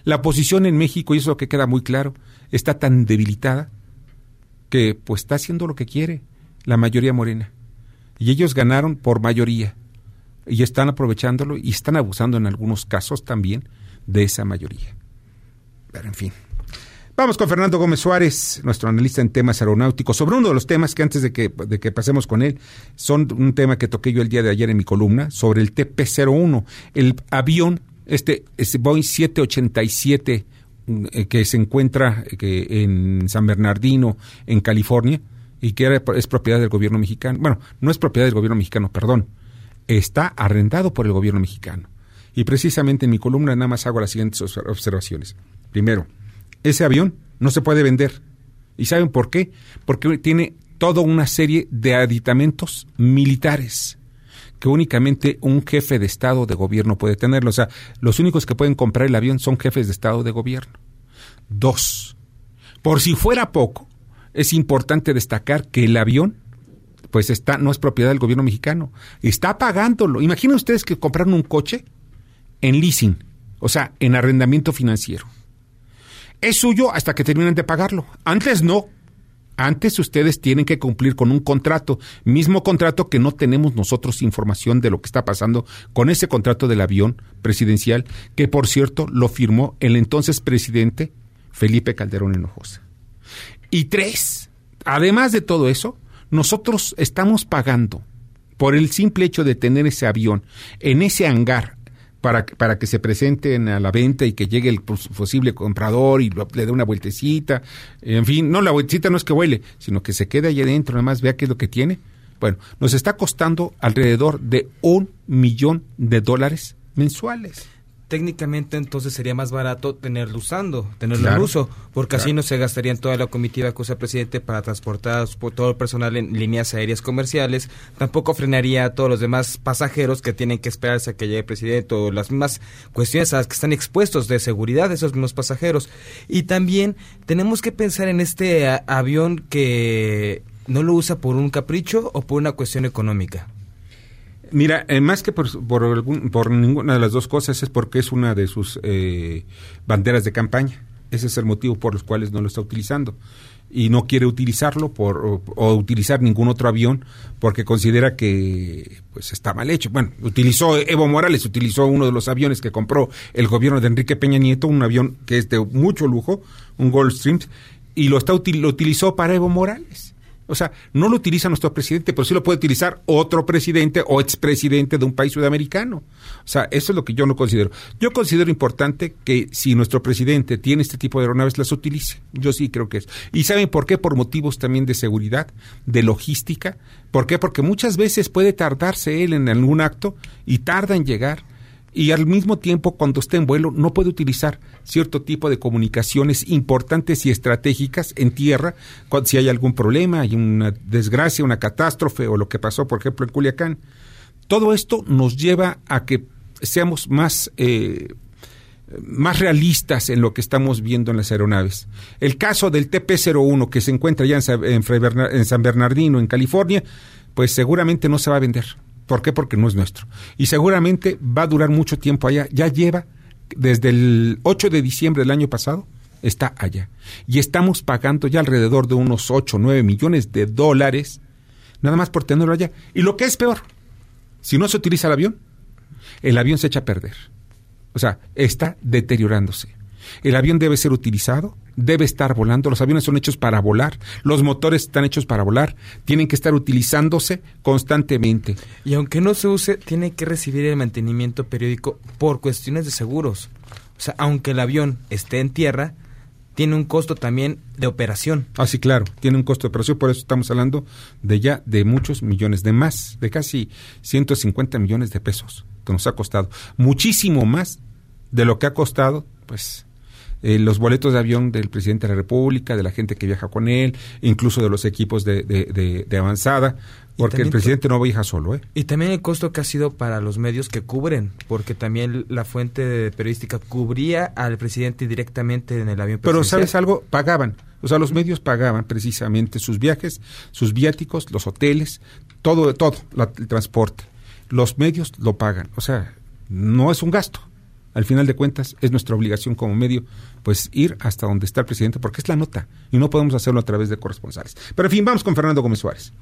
La oposición en México, y eso que queda muy claro, está tan debilitada que pues está haciendo lo que quiere la mayoría morena. Y ellos ganaron por mayoría y están aprovechándolo y están abusando en algunos casos también de esa mayoría. Pero en fin. Vamos con Fernando Gómez Suárez, nuestro analista en temas aeronáuticos, sobre uno de los temas que antes de que, de que pasemos con él, son un tema que toqué yo el día de ayer en mi columna, sobre el TP-01, el avión, este, este Boeing 787 eh, que se encuentra que en San Bernardino, en California, y que es propiedad del gobierno mexicano. Bueno, no es propiedad del gobierno mexicano, perdón, está arrendado por el gobierno mexicano. Y precisamente en mi columna nada más hago las siguientes observaciones. Primero, ese avión no se puede vender. ¿Y saben por qué? Porque tiene toda una serie de aditamentos militares que únicamente un jefe de Estado de gobierno puede tenerlo. O sea, los únicos que pueden comprar el avión son jefes de Estado de gobierno. Dos, por si fuera poco, es importante destacar que el avión pues está, no es propiedad del gobierno mexicano. Está pagándolo. Imaginen ustedes que compraron un coche en leasing, o sea, en arrendamiento financiero. Es suyo hasta que terminen de pagarlo. Antes no. Antes ustedes tienen que cumplir con un contrato, mismo contrato que no tenemos nosotros información de lo que está pasando con ese contrato del avión presidencial, que por cierto lo firmó el entonces presidente Felipe Calderón Hinojosa. Y tres, además de todo eso, nosotros estamos pagando por el simple hecho de tener ese avión en ese hangar para, para que se presenten a la venta y que llegue el posible comprador y le dé una vueltecita. En fin, no, la vueltecita no es que huele, sino que se quede allí adentro, nada más vea qué es lo que tiene. Bueno, nos está costando alrededor de un millón de dólares mensuales técnicamente entonces sería más barato tenerlo usando, tenerlo en uso, porque así no se gastaría en toda la comitiva que usa el presidente para transportar todo el personal en líneas aéreas comerciales, tampoco frenaría a todos los demás pasajeros que tienen que esperarse a que llegue el presidente o las mismas cuestiones a las que están expuestos de seguridad de esos mismos pasajeros. Y también tenemos que pensar en este avión que no lo usa por un capricho o por una cuestión económica. Mira, eh, más que por, por, ninguna de las dos cosas es porque es una de sus eh, banderas de campaña. Ese es el motivo por los cuales no lo está utilizando. Y no quiere utilizarlo por, o, utilizar ningún otro avión porque considera que pues está mal hecho. Bueno, utilizó Evo Morales, utilizó uno de los aviones que compró el gobierno de Enrique Peña Nieto, un avión que es de mucho lujo, un Goldstream, y lo, está, lo utilizó para Evo Morales. O sea, no lo utiliza nuestro presidente, pero sí lo puede utilizar otro presidente o expresidente de un país sudamericano. O sea, eso es lo que yo no considero. Yo considero importante que si nuestro presidente tiene este tipo de aeronaves, las utilice. Yo sí creo que es. ¿Y saben por qué? Por motivos también de seguridad, de logística. ¿Por qué? Porque muchas veces puede tardarse él en algún acto y tarda en llegar y al mismo tiempo cuando esté en vuelo no puede utilizar cierto tipo de comunicaciones importantes y estratégicas en tierra cuando, si hay algún problema, hay una desgracia, una catástrofe o lo que pasó, por ejemplo, en Culiacán. Todo esto nos lleva a que seamos más eh, más realistas en lo que estamos viendo en las aeronaves. El caso del TP-01 que se encuentra ya en San Bernardino, en California, pues seguramente no se va a vender. ¿Por qué? Porque no es nuestro. Y seguramente va a durar mucho tiempo allá. Ya lleva desde el 8 de diciembre del año pasado, está allá. Y estamos pagando ya alrededor de unos 8 o 9 millones de dólares, nada más por tenerlo allá. Y lo que es peor, si no se utiliza el avión, el avión se echa a perder. O sea, está deteriorándose. El avión debe ser utilizado, debe estar volando, los aviones son hechos para volar, los motores están hechos para volar, tienen que estar utilizándose constantemente. Y aunque no se use, tiene que recibir el mantenimiento periódico por cuestiones de seguros. O sea, aunque el avión esté en tierra, tiene un costo también de operación. Ah, sí, claro, tiene un costo de operación, por eso estamos hablando de ya de muchos millones, de más, de casi 150 millones de pesos que nos ha costado. Muchísimo más de lo que ha costado, pues, eh, los boletos de avión del presidente de la República, de la gente que viaja con él, incluso de los equipos de, de, de avanzada. Porque el presidente no viaja solo, ¿eh? Y también el costo que ha sido para los medios que cubren, porque también la fuente periodística cubría al presidente directamente en el avión Pero ¿sabes algo? Pagaban. O sea, los medios pagaban precisamente sus viajes, sus viáticos, los hoteles, todo, todo, el transporte. Los medios lo pagan. O sea, no es un gasto. Al final de cuentas, es nuestra obligación como medio, pues ir hasta donde está el presidente, porque es la nota, y no podemos hacerlo a través de corresponsales. Pero en fin, vamos con Fernando Gómez Suárez.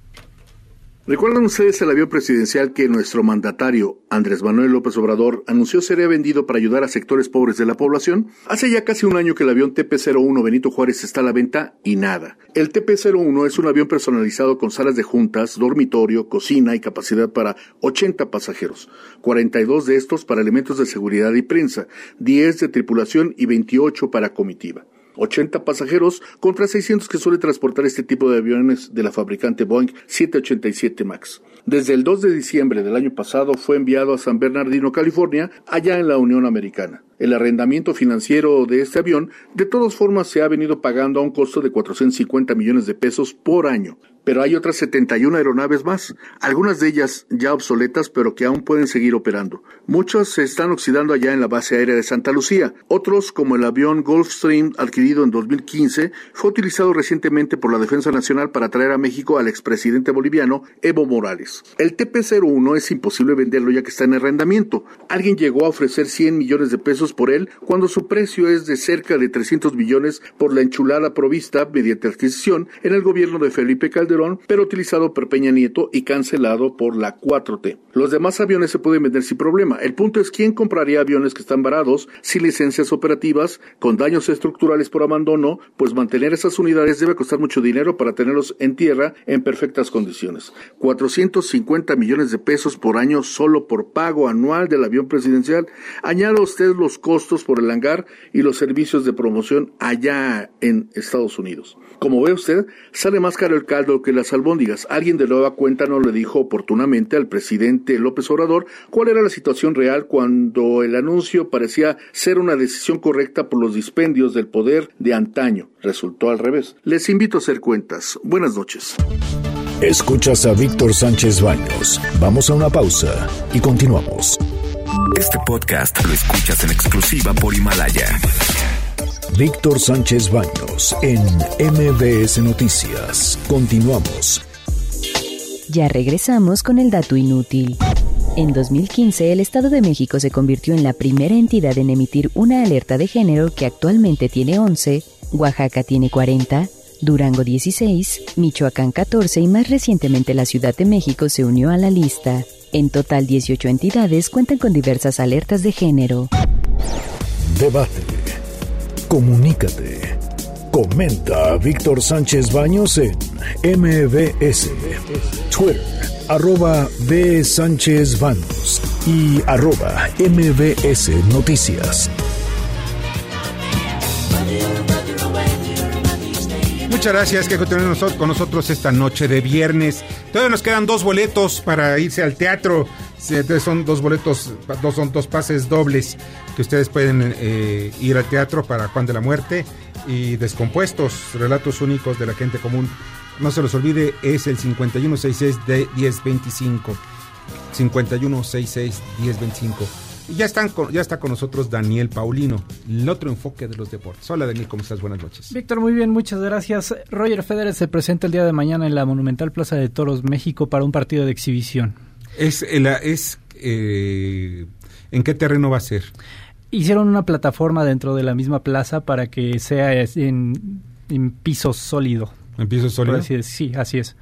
¿Recuerdan ustedes el avión presidencial que nuestro mandatario, Andrés Manuel López Obrador, anunció sería vendido para ayudar a sectores pobres de la población? Hace ya casi un año que el avión TP-01 Benito Juárez está a la venta y nada. El TP-01 es un avión personalizado con salas de juntas, dormitorio, cocina y capacidad para 80 pasajeros, 42 de estos para elementos de seguridad y prensa, 10 de tripulación y 28 para comitiva. 80 pasajeros contra 600 que suele transportar este tipo de aviones de la fabricante Boeing 787 MAX. Desde el 2 de diciembre del año pasado fue enviado a San Bernardino, California, allá en la Unión Americana. El arrendamiento financiero de este avión de todas formas se ha venido pagando a un costo de 450 millones de pesos por año. Pero hay otras 71 aeronaves más, algunas de ellas ya obsoletas pero que aún pueden seguir operando. Muchas se están oxidando allá en la base aérea de Santa Lucía. Otros, como el avión Gulfstream adquirido en 2015, fue utilizado recientemente por la Defensa Nacional para traer a México al expresidente boliviano Evo Morales. El TP-01 es imposible venderlo ya que está en arrendamiento. Alguien llegó a ofrecer 100 millones de pesos por él cuando su precio es de cerca de 300 millones por la enchulada provista mediante adquisición en el gobierno de Felipe Calderón, pero utilizado por Peña Nieto y cancelado por la 4T. Los demás aviones se pueden vender sin problema. El punto es quién compraría aviones que están varados, sin licencias operativas, con daños estructurales por abandono, pues mantener esas unidades debe costar mucho dinero para tenerlos en tierra en perfectas condiciones. 450 millones de pesos por año solo por pago anual del avión presidencial. Añada usted los costos por el hangar y los servicios de promoción allá en Estados Unidos. Como ve usted, sale más caro el caldo que las albóndigas. Alguien de nueva cuenta no le dijo oportunamente al presidente López Obrador cuál era la situación real cuando el anuncio parecía ser una decisión correcta por los dispendios del poder de antaño. Resultó al revés. Les invito a hacer cuentas. Buenas noches. Escuchas a Víctor Sánchez Baños. Vamos a una pausa y continuamos. Este podcast lo escuchas en exclusiva por Himalaya. Víctor Sánchez Baños en MBS Noticias. Continuamos. Ya regresamos con el dato inútil. En 2015, el Estado de México se convirtió en la primera entidad en emitir una alerta de género que actualmente tiene 11, Oaxaca tiene 40, Durango 16, Michoacán 14 y más recientemente la Ciudad de México se unió a la lista. En total, 18 entidades cuentan con diversas alertas de género. Debate. Comunícate. Comenta a Víctor Sánchez Baños en MBS, Twitter, arroba B. Sánchez Baños y arroba MBS Noticias. Muchas gracias que continúen con nosotros esta noche de viernes. Todavía nos quedan dos boletos para irse al teatro. Son dos boletos, dos, son dos pases dobles que ustedes pueden eh, ir al teatro para Juan de la Muerte y Descompuestos, relatos únicos de la gente común. No se los olvide, es el 5166 de 1025. 5166 1025. Y ya, están ya está con nosotros Daniel Paulino, el otro enfoque de los deportes. Hola Daniel, ¿cómo estás? Buenas noches. Víctor, muy bien, muchas gracias. Roger Federer se presenta el día de mañana en la Monumental Plaza de Toros, México, para un partido de exhibición. Es, es eh, ¿En qué terreno va a ser? Hicieron una plataforma dentro de la misma plaza para que sea en, piso sólido. ¿En piso sólido? sí, así es.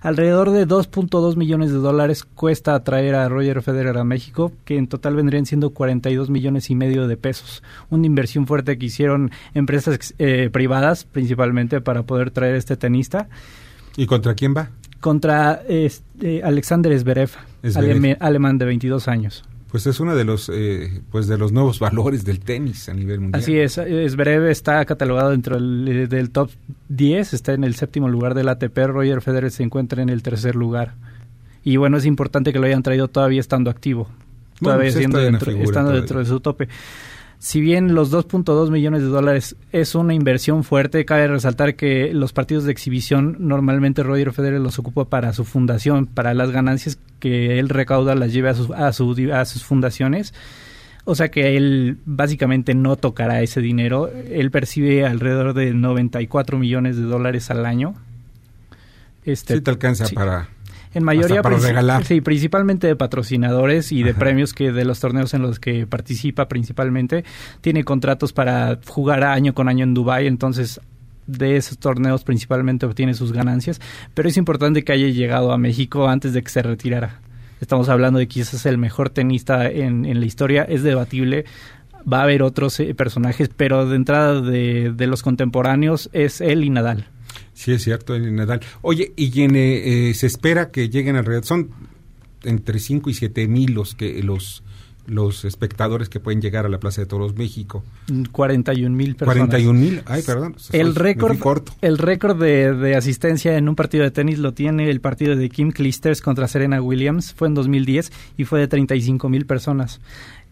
Alrededor de 2.2 millones de dólares cuesta traer a Roger Federer a México, que en total vendrían siendo 42 millones y medio de pesos. Una inversión fuerte que hicieron empresas eh, privadas principalmente para poder traer a este tenista. ¿Y contra quién va? Contra este, Alexander Zverev, alemán de 22 años pues es uno de los eh, pues de los nuevos valores del tenis a nivel mundial. Así es, es breve, está catalogado dentro del, del, top 10, está en el séptimo lugar del ATP, Roger Federer se encuentra en el tercer lugar. Y bueno, es importante que lo hayan traído todavía estando activo, todavía siendo estando dentro de su tope si bien los 2.2 millones de dólares es una inversión fuerte, cabe resaltar que los partidos de exhibición normalmente Roger Federer los ocupa para su fundación, para las ganancias que él recauda las lleve a sus, a, a sus fundaciones. O sea que él básicamente no tocará ese dinero. Él percibe alrededor de 94 millones de dólares al año. Este, sí te alcanza para en mayoría sí principalmente de patrocinadores y de premios que de los torneos en los que participa principalmente. Tiene contratos para jugar año con año en Dubai entonces de esos torneos principalmente obtiene sus ganancias pero es importante que haya llegado a México antes de que se retirara. Estamos hablando de quizás el mejor tenista en, en la historia es debatible va a haber otros eh, personajes pero de entrada de, de los contemporáneos es él y Nadal Sí, es cierto, en Nadal. Oye, y eh, se espera que lleguen alrededor, son entre 5 y 7 mil los que los los espectadores que pueden llegar a la Plaza de Toros México. 41 mil personas. 41 mil, ay, perdón. El récord, el récord de, de, asistencia en un partido de tenis lo tiene el partido de Kim Clijsters contra Serena Williams, fue en 2010 y fue de 35 mil personas.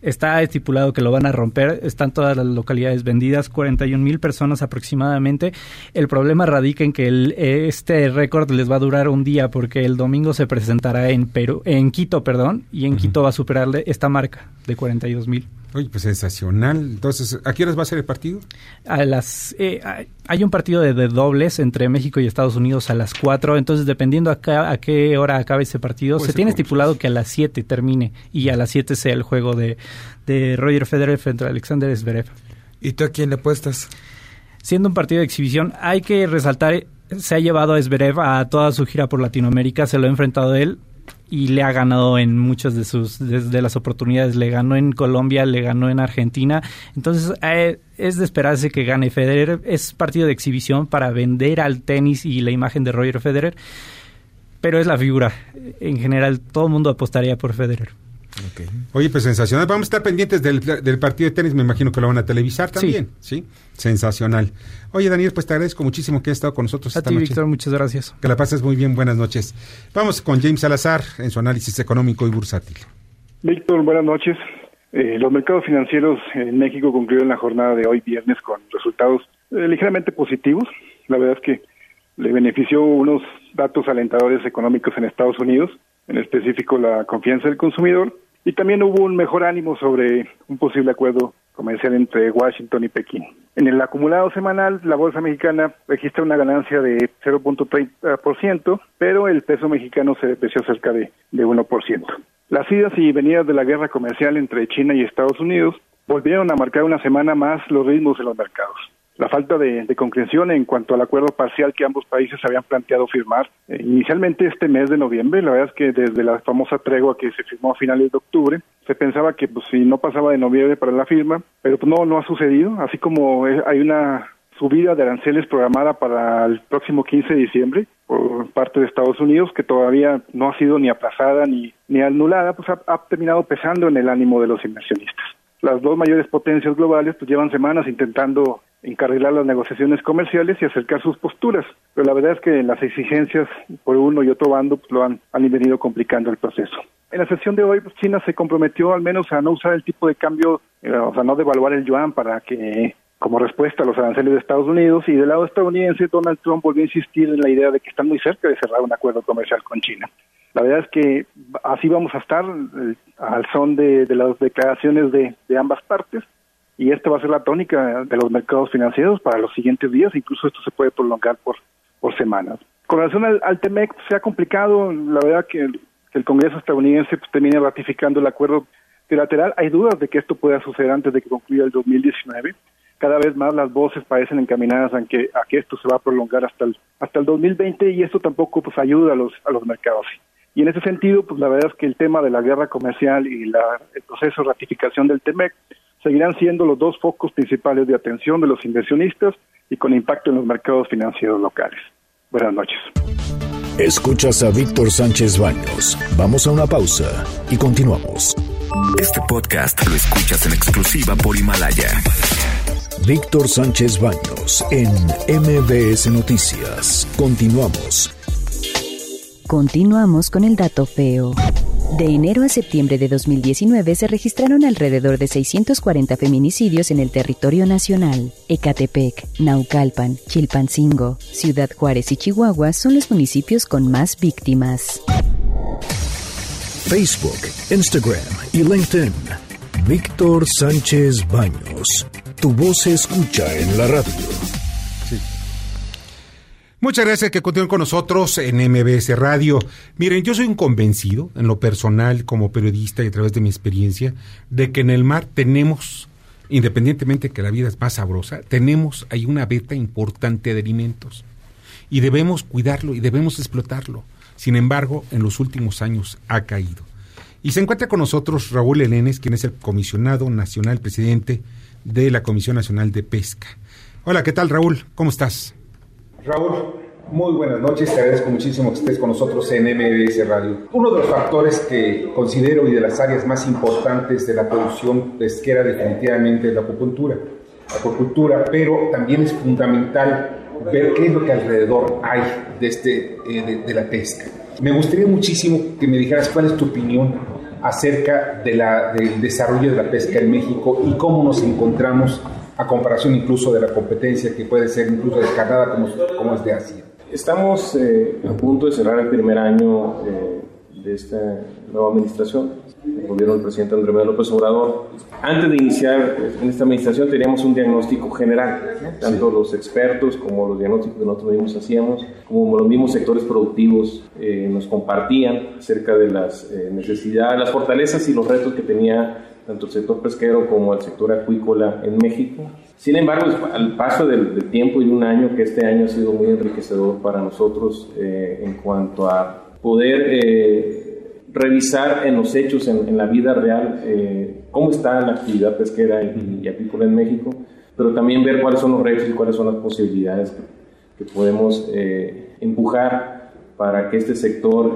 Está estipulado que lo van a romper, están todas las localidades vendidas, 41 mil personas aproximadamente. El problema radica en que el, este récord les va a durar un día porque el domingo se presentará en Perú, en Quito, perdón, y en Quito va a superarle esta marca de 42 mil. Oye, pues sensacional. Entonces, ¿a qué horas va a ser el partido? A las eh, hay un partido de, dobles entre México y Estados Unidos a las 4, entonces dependiendo a, a qué hora acabe ese partido, se tiene estipulado que a las 7 termine y a las 7 sea el juego de, de Roger Federer frente a Alexander Zverev. ¿Y tú a quién le apuestas? Siendo un partido de exhibición, hay que resaltar, se ha llevado a Zverev a toda su gira por Latinoamérica, se lo ha enfrentado él, y le ha ganado en muchas de sus de, las oportunidades. Le ganó en Colombia, le ganó en Argentina. Entonces eh, es de esperarse que gane Federer. Es partido de exhibición para vender al tenis y la imagen de Roger Federer. Pero es la figura. En general, todo el mundo apostaría por Federer. Oye, pues sensacional. Vamos a estar pendientes del, partido de tenis. Me imagino que lo van a televisar también. Sí. Sensacional. Oye, Daniel, pues te agradezco muchísimo que hayas estado con nosotros a ti, Víctor, muchas gracias. Que la pases muy bien. Buenas noches. Vamos con James Salazar en su análisis económico y bursátil. Víctor, buenas noches. Eh, los mercados financieros en México concluyeron la jornada de hoy viernes con resultados eh, ligeramente positivos. La verdad es que le benefició unos datos alentadores económicos en Estados Unidos, en específico la confianza del consumidor y también hubo un mejor ánimo sobre un posible acuerdo comercial entre Washington y Pekín. En el acumulado semanal, la bolsa mexicana registra una ganancia de 0.30%, pero el peso mexicano se depreció cerca de, de 1%. Las idas y venidas de la guerra comercial entre China y Estados Unidos volvieron a marcar una semana más los ritmos de los mercados la falta de, concreción en cuanto al acuerdo parcial que ambos países habían planteado firmar eh, inicialmente este mes de noviembre. La verdad es que desde la famosa tregua que se firmó a finales de octubre, se pensaba que pues si no pasaba de noviembre para la firma, pero pues no, no ha sucedido, así como hay una subida de aranceles programada para el próximo 15 de diciembre por parte de Estados Unidos, que todavía no ha sido ni aplazada ni, ni anulada, pues ha, ha terminado pesando en el ánimo de los inversionistas. Las dos mayores potencias globales pues llevan semanas intentando encarrilar las negociaciones comerciales y acercar sus posturas. Pero la verdad es que las exigencias por uno y otro bando pues, lo han, han venido complicando el proceso. En la sesión de hoy, pues, China se comprometió al menos a no usar el tipo de cambio, eh, o sea, no devaluar el yuan para que como respuesta a los aranceles de Estados Unidos y del lado estadounidense Donald Trump volvió a insistir en la idea de que están muy cerca de cerrar un acuerdo comercial con China. La verdad es que así vamos a estar eh, al son de, las declaraciones de, de ambas partes y esta va a ser la tónica de los mercados financieros para los siguientes días, incluso esto se puede prolongar por, por semanas. Con relación al, al TEMEC, pues, se ha complicado, la verdad que el, Congreso estadounidense pues, termine ratificando el acuerdo bilateral. Hay dudas de que esto pueda suceder antes de que concluya el 2019. cada vez más las voces parecen encaminadas a que, a que esto se va a prolongar hasta el, hasta el 2020 y esto tampoco pues ayuda a los, a los mercados. Y en ese sentido, pues la verdad es que el tema de la guerra comercial y la, el proceso de ratificación del TEMEC seguirán siendo los dos focos principales de atención de los inversionistas y con impacto en los mercados financieros locales. Buenas noches. Escuchas a Víctor Sánchez Baños. Vamos a una pausa y continuamos. Este podcast lo escuchas en exclusiva por Himalaya. Víctor Sánchez Baños en MBS Noticias. Continuamos. Continuamos con el dato feo. De enero a septiembre de 2019 se registraron alrededor de 640 feminicidios en el territorio nacional. Ecatepec, Naucalpan, Chilpancingo, Ciudad Juárez y Chihuahua son los municipios con más víctimas. Facebook, Instagram y LinkedIn. Víctor Sánchez Baños. Tu voz se escucha en la radio. Muchas gracias que continúen con nosotros en MBS Radio. Miren, yo soy un convencido, en lo personal, como periodista y a través de mi experiencia, de que en el mar tenemos, independientemente que la vida es más sabrosa, tenemos ahí una beta importante de alimentos. Y debemos cuidarlo y debemos explotarlo. Sin embargo, en los últimos años ha caído. Y se encuentra con nosotros Raúl Elenes, quien es el comisionado nacional presidente de la Comisión Nacional de Pesca. Hola, ¿qué tal Raúl? ¿Cómo estás? Raúl, muy buenas noches, te agradezco muchísimo que estés con nosotros en MBS Radio. Uno de los factores que considero y de las áreas más importantes de la producción pesquera definitivamente es la acuicultura. La pero también es fundamental ver qué es lo que alrededor hay de, este, eh, de, de, la pesca. Me gustaría muchísimo que me dijeras cuál es tu opinión acerca de la, del desarrollo de la pesca en México y cómo nos encontramos a comparación incluso de la competencia que puede ser incluso descarnada como, como es de Asia. Estamos eh, a punto de cerrar el primer año eh, de esta nueva administración, el gobierno del presidente Andrés Manuel López Obrador. Antes de iniciar eh, en esta administración teníamos un diagnóstico general, tanto los expertos como los diagnósticos que nosotros mismos hacíamos, como los mismos sectores productivos eh, nos compartían acerca de las eh, necesidades, las fortalezas y los retos que tenía tanto el sector pesquero como el sector acuícola en México. Sin embargo, al paso del, del, tiempo y un año, que este año ha sido muy enriquecedor para nosotros eh, en cuanto a poder eh, revisar en los hechos, en, en la vida real, eh, cómo está la actividad pesquera y, y, apícola en México, pero también ver cuáles son los retos y cuáles son las posibilidades que, que podemos empujar para que este sector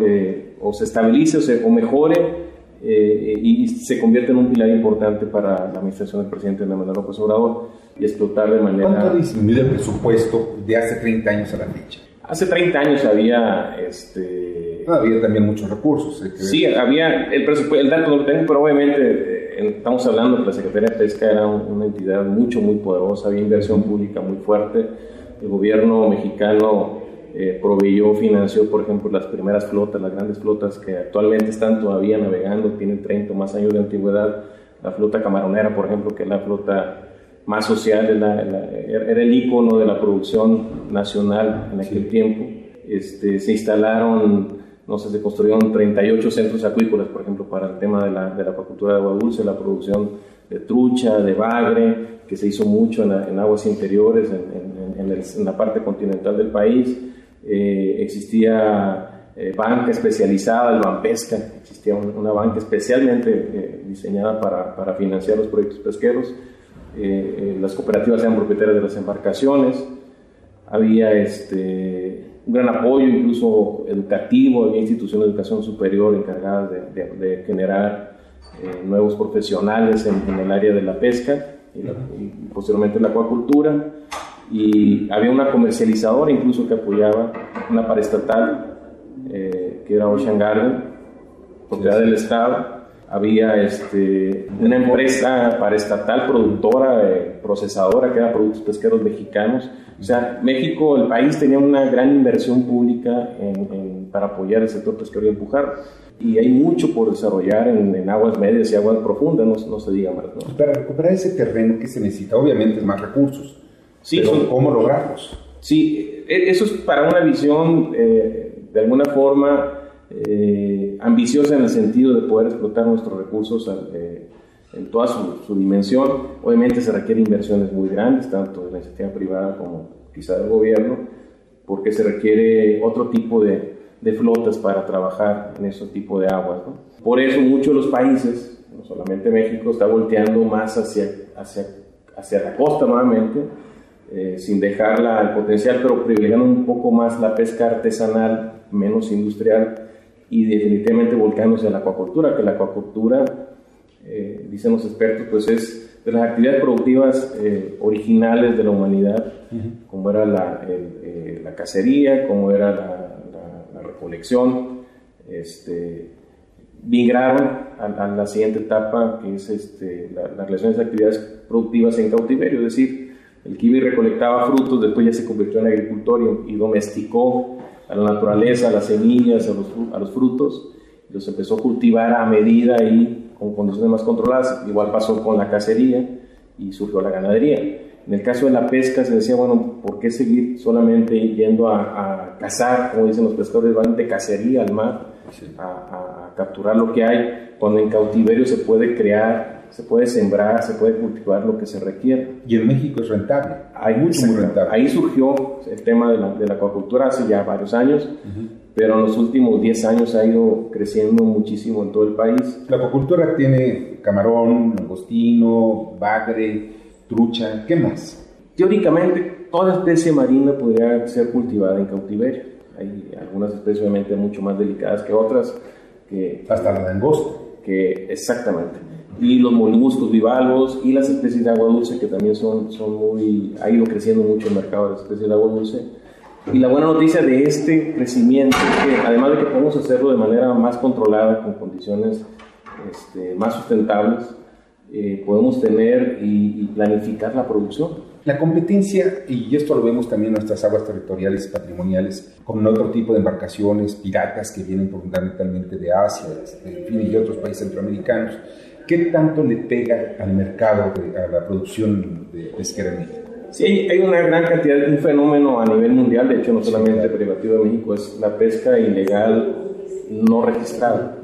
o se estabilice o, se, o mejore eh, y se convierte en un pilar importante para la administración del presidente Manuel López Obrador y explotar de manera... ¿Cuánto disminuido el presupuesto de hace 30 años a la fecha? Hace 30 años había... Este... había también muchos recursos. Sí, había el presupuesto, el dato lo tengo, pero obviamente eh, estamos hablando que la Secretaría de Pesca era una entidad mucho, muy poderosa, había inversión pública muy fuerte, el gobierno mexicano eh, proveyó, financió, por ejemplo, las primeras flotas, las grandes flotas que actualmente están todavía navegando, tienen 30 o más años de antigüedad. La flota camaronera, por ejemplo, que es la flota más social, la, la, era el icono de la producción nacional en aquel sí. tiempo. Este, se instalaron, no sé, se construyeron 38 centros acuícolas, por ejemplo, para el tema de la, de la acuacultura de agua dulce, la producción de trucha, de bagre, que se hizo mucho en, en aguas interiores, en, en, el, en, la parte continental del país eh, existía eh, banca especializada, el Banpesca, existía un, una banca especialmente eh, diseñada para, para, financiar los proyectos pesqueros, eh, las cooperativas eran propietarias de las embarcaciones, había este, un gran apoyo incluso educativo, había instituciones de educación superior encargadas de, de, de generar nuevos profesionales en, en, el área de la pesca y, la, y posteriormente la acuacultura y había una comercializadora incluso que apoyaba, una paraestatal, eh, que era Ocean Garden, propiedad del Estado. Había este, una empresa paraestatal productora, eh, procesadora, que era Productos Pesqueros Mexicanos. O sea, México, el país, tenía una gran inversión pública en, en, para apoyar el sector pesquero y empujar. Y hay mucho por desarrollar en, en aguas medias y aguas profundas, no, no se diga más. ¿no? Para recuperar ese terreno que se necesita, obviamente, más recursos Sí, Pero, ¿cómo lograrlos? Sí, eso es para una visión eh, de alguna forma eh, ambiciosa en el sentido de poder explotar nuestros recursos eh, en toda su, dimensión. Obviamente se requieren inversiones muy grandes, tanto de la iniciativa privada como quizá del gobierno, porque se requiere otro tipo de, de flotas para trabajar en ese tipo de aguas. Por eso muchos de los países, no solamente México, está volteando más hacia, hacia, hacia la costa nuevamente, eh, sin dejar el potencial, pero privilegiando un poco más la pesca artesanal, menos industrial, y definitivamente volcándose a la acuacultura, que la acuacultura, eh, dicen los expertos, pues es de las actividades productivas eh, originales de la humanidad, como era la, la, cacería, como era la, la, recolección, este, migraron a, la siguiente etapa, que es este, la, relación de actividades productivas en cautiverio, es decir, el kiwi recolectaba frutos, después ya se convirtió en agricultor y, domesticó a la naturaleza, a las semillas, a los, a los frutos, y los empezó a cultivar a medida y con condiciones más controladas. Igual pasó con la cacería y surgió la ganadería. En el caso de la pesca se decía, bueno, ¿por qué seguir solamente yendo a, cazar, como dicen los pescadores, van de cacería al mar, a, a capturar lo que hay, cuando en cautiverio se puede crear se puede sembrar, se puede cultivar lo que se requiere. Y en México es rentable. Hay mucho rentable. Ahí surgió el tema de la, de la acuacultura hace ya varios años, pero en los últimos 10 años ha ido creciendo muchísimo en todo el país. La acuacultura tiene camarón, langostino, bagre, trucha, ¿qué más? Teóricamente, toda especie marina podría ser cultivada en cautiverio. Hay algunas especies obviamente mucho más delicadas que otras. Que, Hasta la langosta. Que, exactamente y los moluscos bivalvos y las especies de agua dulce que también son, son muy, ha ido creciendo mucho el mercado de las especies de agua dulce. Y la buena noticia de este crecimiento es que además de que podemos hacerlo de manera más controlada, con condiciones este, más sustentables, eh, podemos tener y, planificar la producción. La competencia, y esto lo vemos también en nuestras aguas territoriales y patrimoniales, con otro tipo de embarcaciones piratas que vienen fundamentalmente de Asia, fin, y de otros países centroamericanos, ¿qué tanto le pega al mercado, a la producción de pesquera en México? Sí, hay una gran cantidad, un fenómeno a nivel mundial, de hecho no solamente privativo de México, es la pesca ilegal no registrada.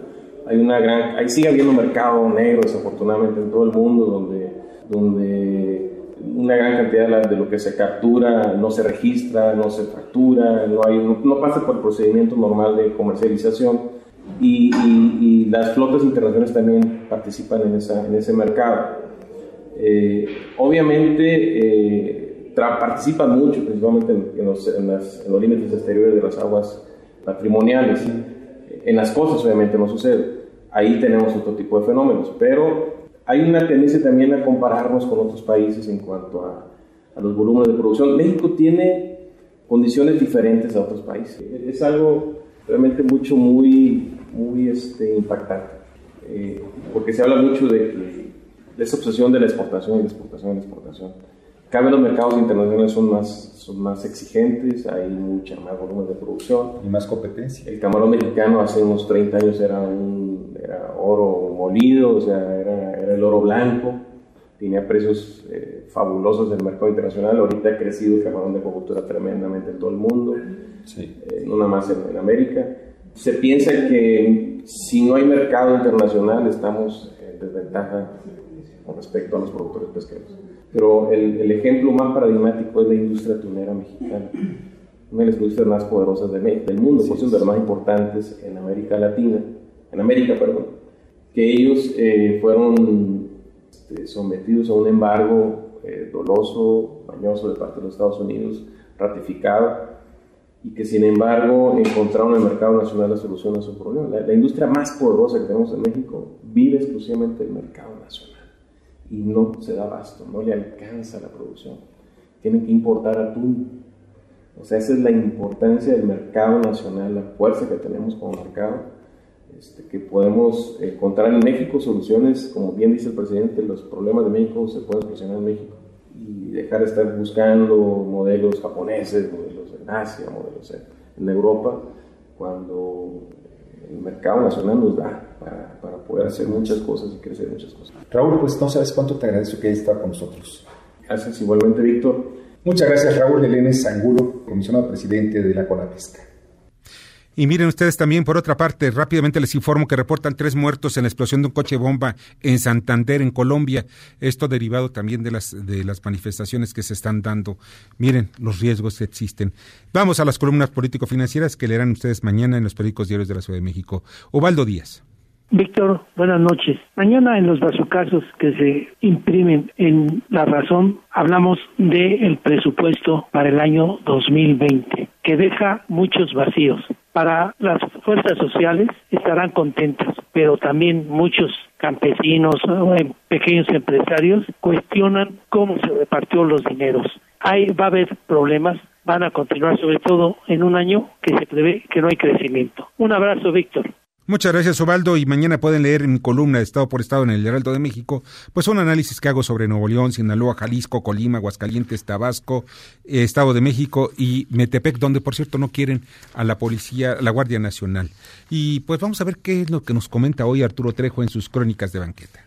Hay una gran, ahí sigue habiendo mercado negro desafortunadamente en todo el mundo donde, donde una gran cantidad de lo que se captura no se registra, no se factura, no, hay, no pasa por el procedimiento normal de comercialización y, las flotas internacionales también participan en, esa, en ese mercado. Eh, obviamente eh, participan mucho, principalmente en, los, en, los, límites exteriores de las aguas patrimoniales. En las costas obviamente no sucede. Ahí tenemos otro tipo de fenómenos, pero hay una tendencia también a compararnos con otros países en cuanto a, a los volúmenes de producción. México tiene condiciones diferentes a otros países. Es algo realmente mucho, muy muy este, impactante, eh, porque se habla mucho de, de esa obsesión de la exportación y la exportación y la exportación. Cada vez los mercados internacionales son más, son más exigentes, hay mucha más volumen de producción. Y más competencia. El camarón mexicano hace unos 30 años era, un, era oro molido, o sea, era, era el oro blanco, tenía precios eh, fabulosos en el mercado internacional. Ahorita ha crecido el camarón de acuacultura tremendamente en todo el mundo, sí. Eh, no nada más en, en América se piensa que si no hay mercado internacional estamos en desventaja con respecto a los productores pesqueros. Pero el, ejemplo más paradigmático es la industria tunera mexicana, una de las industrias más poderosas del mundo, sí, de las más importantes en América Latina, en América, perdón, que ellos eh, fueron este, sometidos a un embargo eh, doloso, mañoso de parte de los Estados Unidos, ratificado, y que sin embargo encontraron en el mercado nacional la solución a su problema. La, industria más poderosa que tenemos en México vive exclusivamente del mercado nacional y no se da abasto, no le alcanza la producción. Tienen que importar atún. O sea, esa es la importancia del mercado nacional, la fuerza que tenemos como mercado, este, que podemos encontrar en México soluciones, como bien dice el presidente, los problemas de México se pueden solucionar en México y dejar de estar buscando modelos japoneses, en Asia, modelos en Europa, cuando el mercado nacional nos da para, para, poder hacer muchas cosas y crecer muchas cosas. Raúl, pues no sabes cuánto te agradezco que hayas estado con nosotros. Gracias igualmente, Víctor. Muchas gracias, Raúl Elenes Angulo, comisionado presidente de la CONAPESCA. Y miren ustedes también, por otra parte, rápidamente les informo que reportan tres muertos en la explosión de un coche bomba en Santander, en Colombia. Esto derivado también de las, de las manifestaciones que se están dando. Miren los riesgos que existen. Vamos a las columnas político-financieras que leerán ustedes mañana en los periódicos diarios de la Ciudad de México. Ovaldo Díaz. Víctor, buenas noches. Mañana en los vasocasos que se imprimen en La Razón hablamos del presupuesto para el año 2020, que deja muchos vacíos. Para las fuerzas sociales estarán contentas, pero también muchos campesinos, eh, pequeños empresarios cuestionan cómo se repartió los dineros. Ahí va a haber problemas, van a continuar sobre todo en un año que se prevé que no hay crecimiento. Un abrazo, Víctor. Muchas gracias, Ovaldo. Y mañana pueden leer en mi columna de Estado por Estado en el Heraldo de México, pues un análisis que hago sobre Nuevo León, Sinaloa, Jalisco, Colima, Aguascalientes, Tabasco, eh, Estado de México y Metepec, donde por cierto no quieren a la policía, la Guardia Nacional. Y pues vamos a ver qué es lo que nos comenta hoy Arturo Trejo en sus crónicas de banqueta.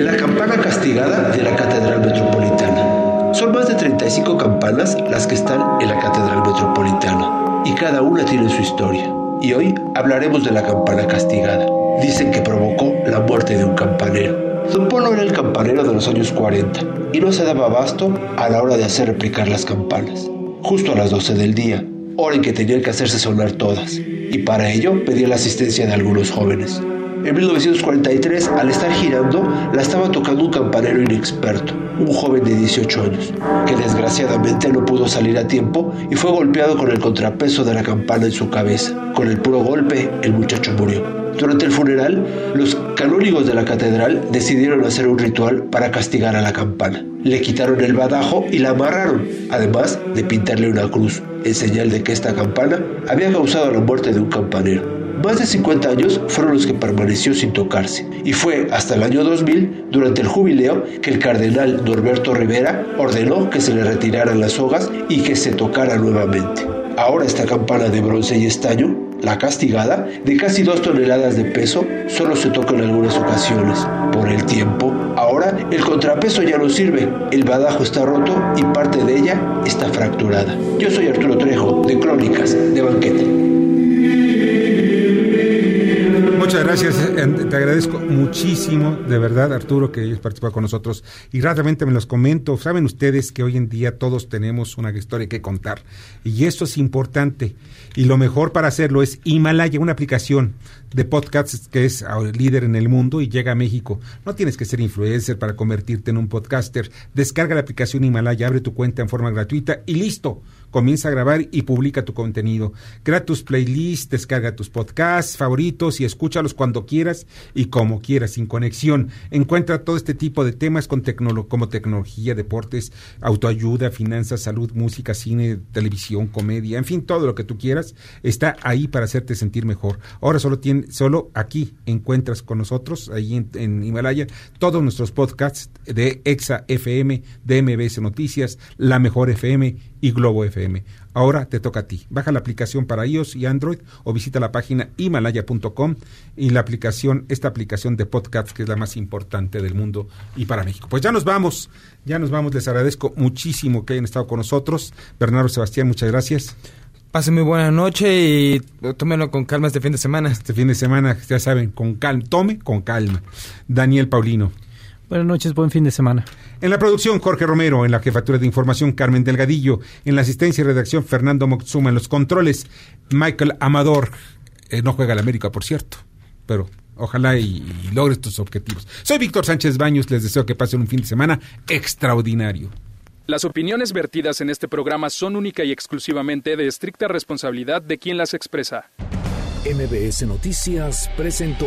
La campana castigada de la Catedral Metropolitana. Son más de 35 campanas las que están en la Catedral Metropolitana y cada una tiene su historia. Y hoy hablaremos de la campana castigada. Dicen que provocó la muerte de un campanero. Don Polo era el campanero de los años 40 y no se daba abasto a la hora de hacer replicar las campanas. Justo a las 12 del día, hora en que tenían que hacerse sonar todas, y para ello pedía la asistencia de algunos jóvenes. En 1943, al estar girando, la estaba tocando un campanero inexperto, un joven de 18 años, que desgraciadamente no pudo salir a tiempo y fue golpeado con el contrapeso de la campana en su cabeza. Con el puro golpe, el muchacho murió. Durante el funeral, los canónigos de la catedral decidieron hacer un ritual para castigar a la campana. Le quitaron el badajo y la amarraron, además de pintarle una cruz, en señal de que esta campana había causado la muerte de un campanero. Más de 50 años fueron los que permaneció sin tocarse, y fue hasta el año 2000, durante el jubileo, que el cardenal Norberto Rivera ordenó que se le retiraran las sogas y que se tocara nuevamente. Ahora esta campana de bronce y estaño, la castigada, de casi dos toneladas de peso, solo se toca en algunas ocasiones. Por el tiempo, ahora el contrapeso ya no sirve, el badajo está roto y parte de ella está fracturada. Yo soy Arturo Trejo, de Crónicas, de Banquete. Muchas gracias, te agradezco muchísimo, de verdad, Arturo, que hayas participado con nosotros. Y rápidamente me los comento. Saben ustedes que hoy en día todos tenemos una historia que contar. Y esto es importante. Y lo mejor para hacerlo es Himalaya, una aplicación de podcasts que es líder en el mundo y llega a México. No tienes que ser influencer para convertirte en un podcaster. Descarga la aplicación Himalaya, abre tu cuenta en forma gratuita y listo comienza a grabar y publica tu contenido. Crea tus playlists, descarga tus podcasts favoritos y escúchalos cuando quieras y como quieras, sin conexión. Encuentra todo este tipo de temas con como tecnología, deportes, autoayuda, finanzas, salud, música, cine, televisión, comedia, en fin, todo lo que tú quieras está ahí para hacerte sentir mejor. Ahora solo tiene, solo aquí encuentras con nosotros, ahí en, en Himalaya, todos nuestros podcasts de Exa FM, de MBS Noticias, La Mejor FM y Globo FM. Ahora te toca a ti. Baja la aplicación para iOS y Android o visita la página himalaya.com y la aplicación, esta aplicación de podcast que es la más importante del mundo y para México. Pues ya nos vamos, ya nos vamos. Les agradezco muchísimo que hayan estado con nosotros. Bernardo Sebastián, muchas gracias. Pase muy buena noche y tómenlo con calma este fin de semana. Este fin de semana, ya saben, con calma. Tome con calma. Daniel Paulino. Buenas noches, buen fin de semana. En la producción, Jorge Romero. En la jefatura de información, Carmen Delgadillo. En la asistencia y redacción, Fernando Moxuma. En los controles, Michael Amador. Eh, no juega la América, por cierto, pero ojalá y, y logres tus objetivos. Soy Víctor Sánchez Baños. Les deseo que pasen un fin de semana extraordinario. Las opiniones vertidas en este programa son única y exclusivamente de estricta responsabilidad de quien las expresa. MBS Noticias presentó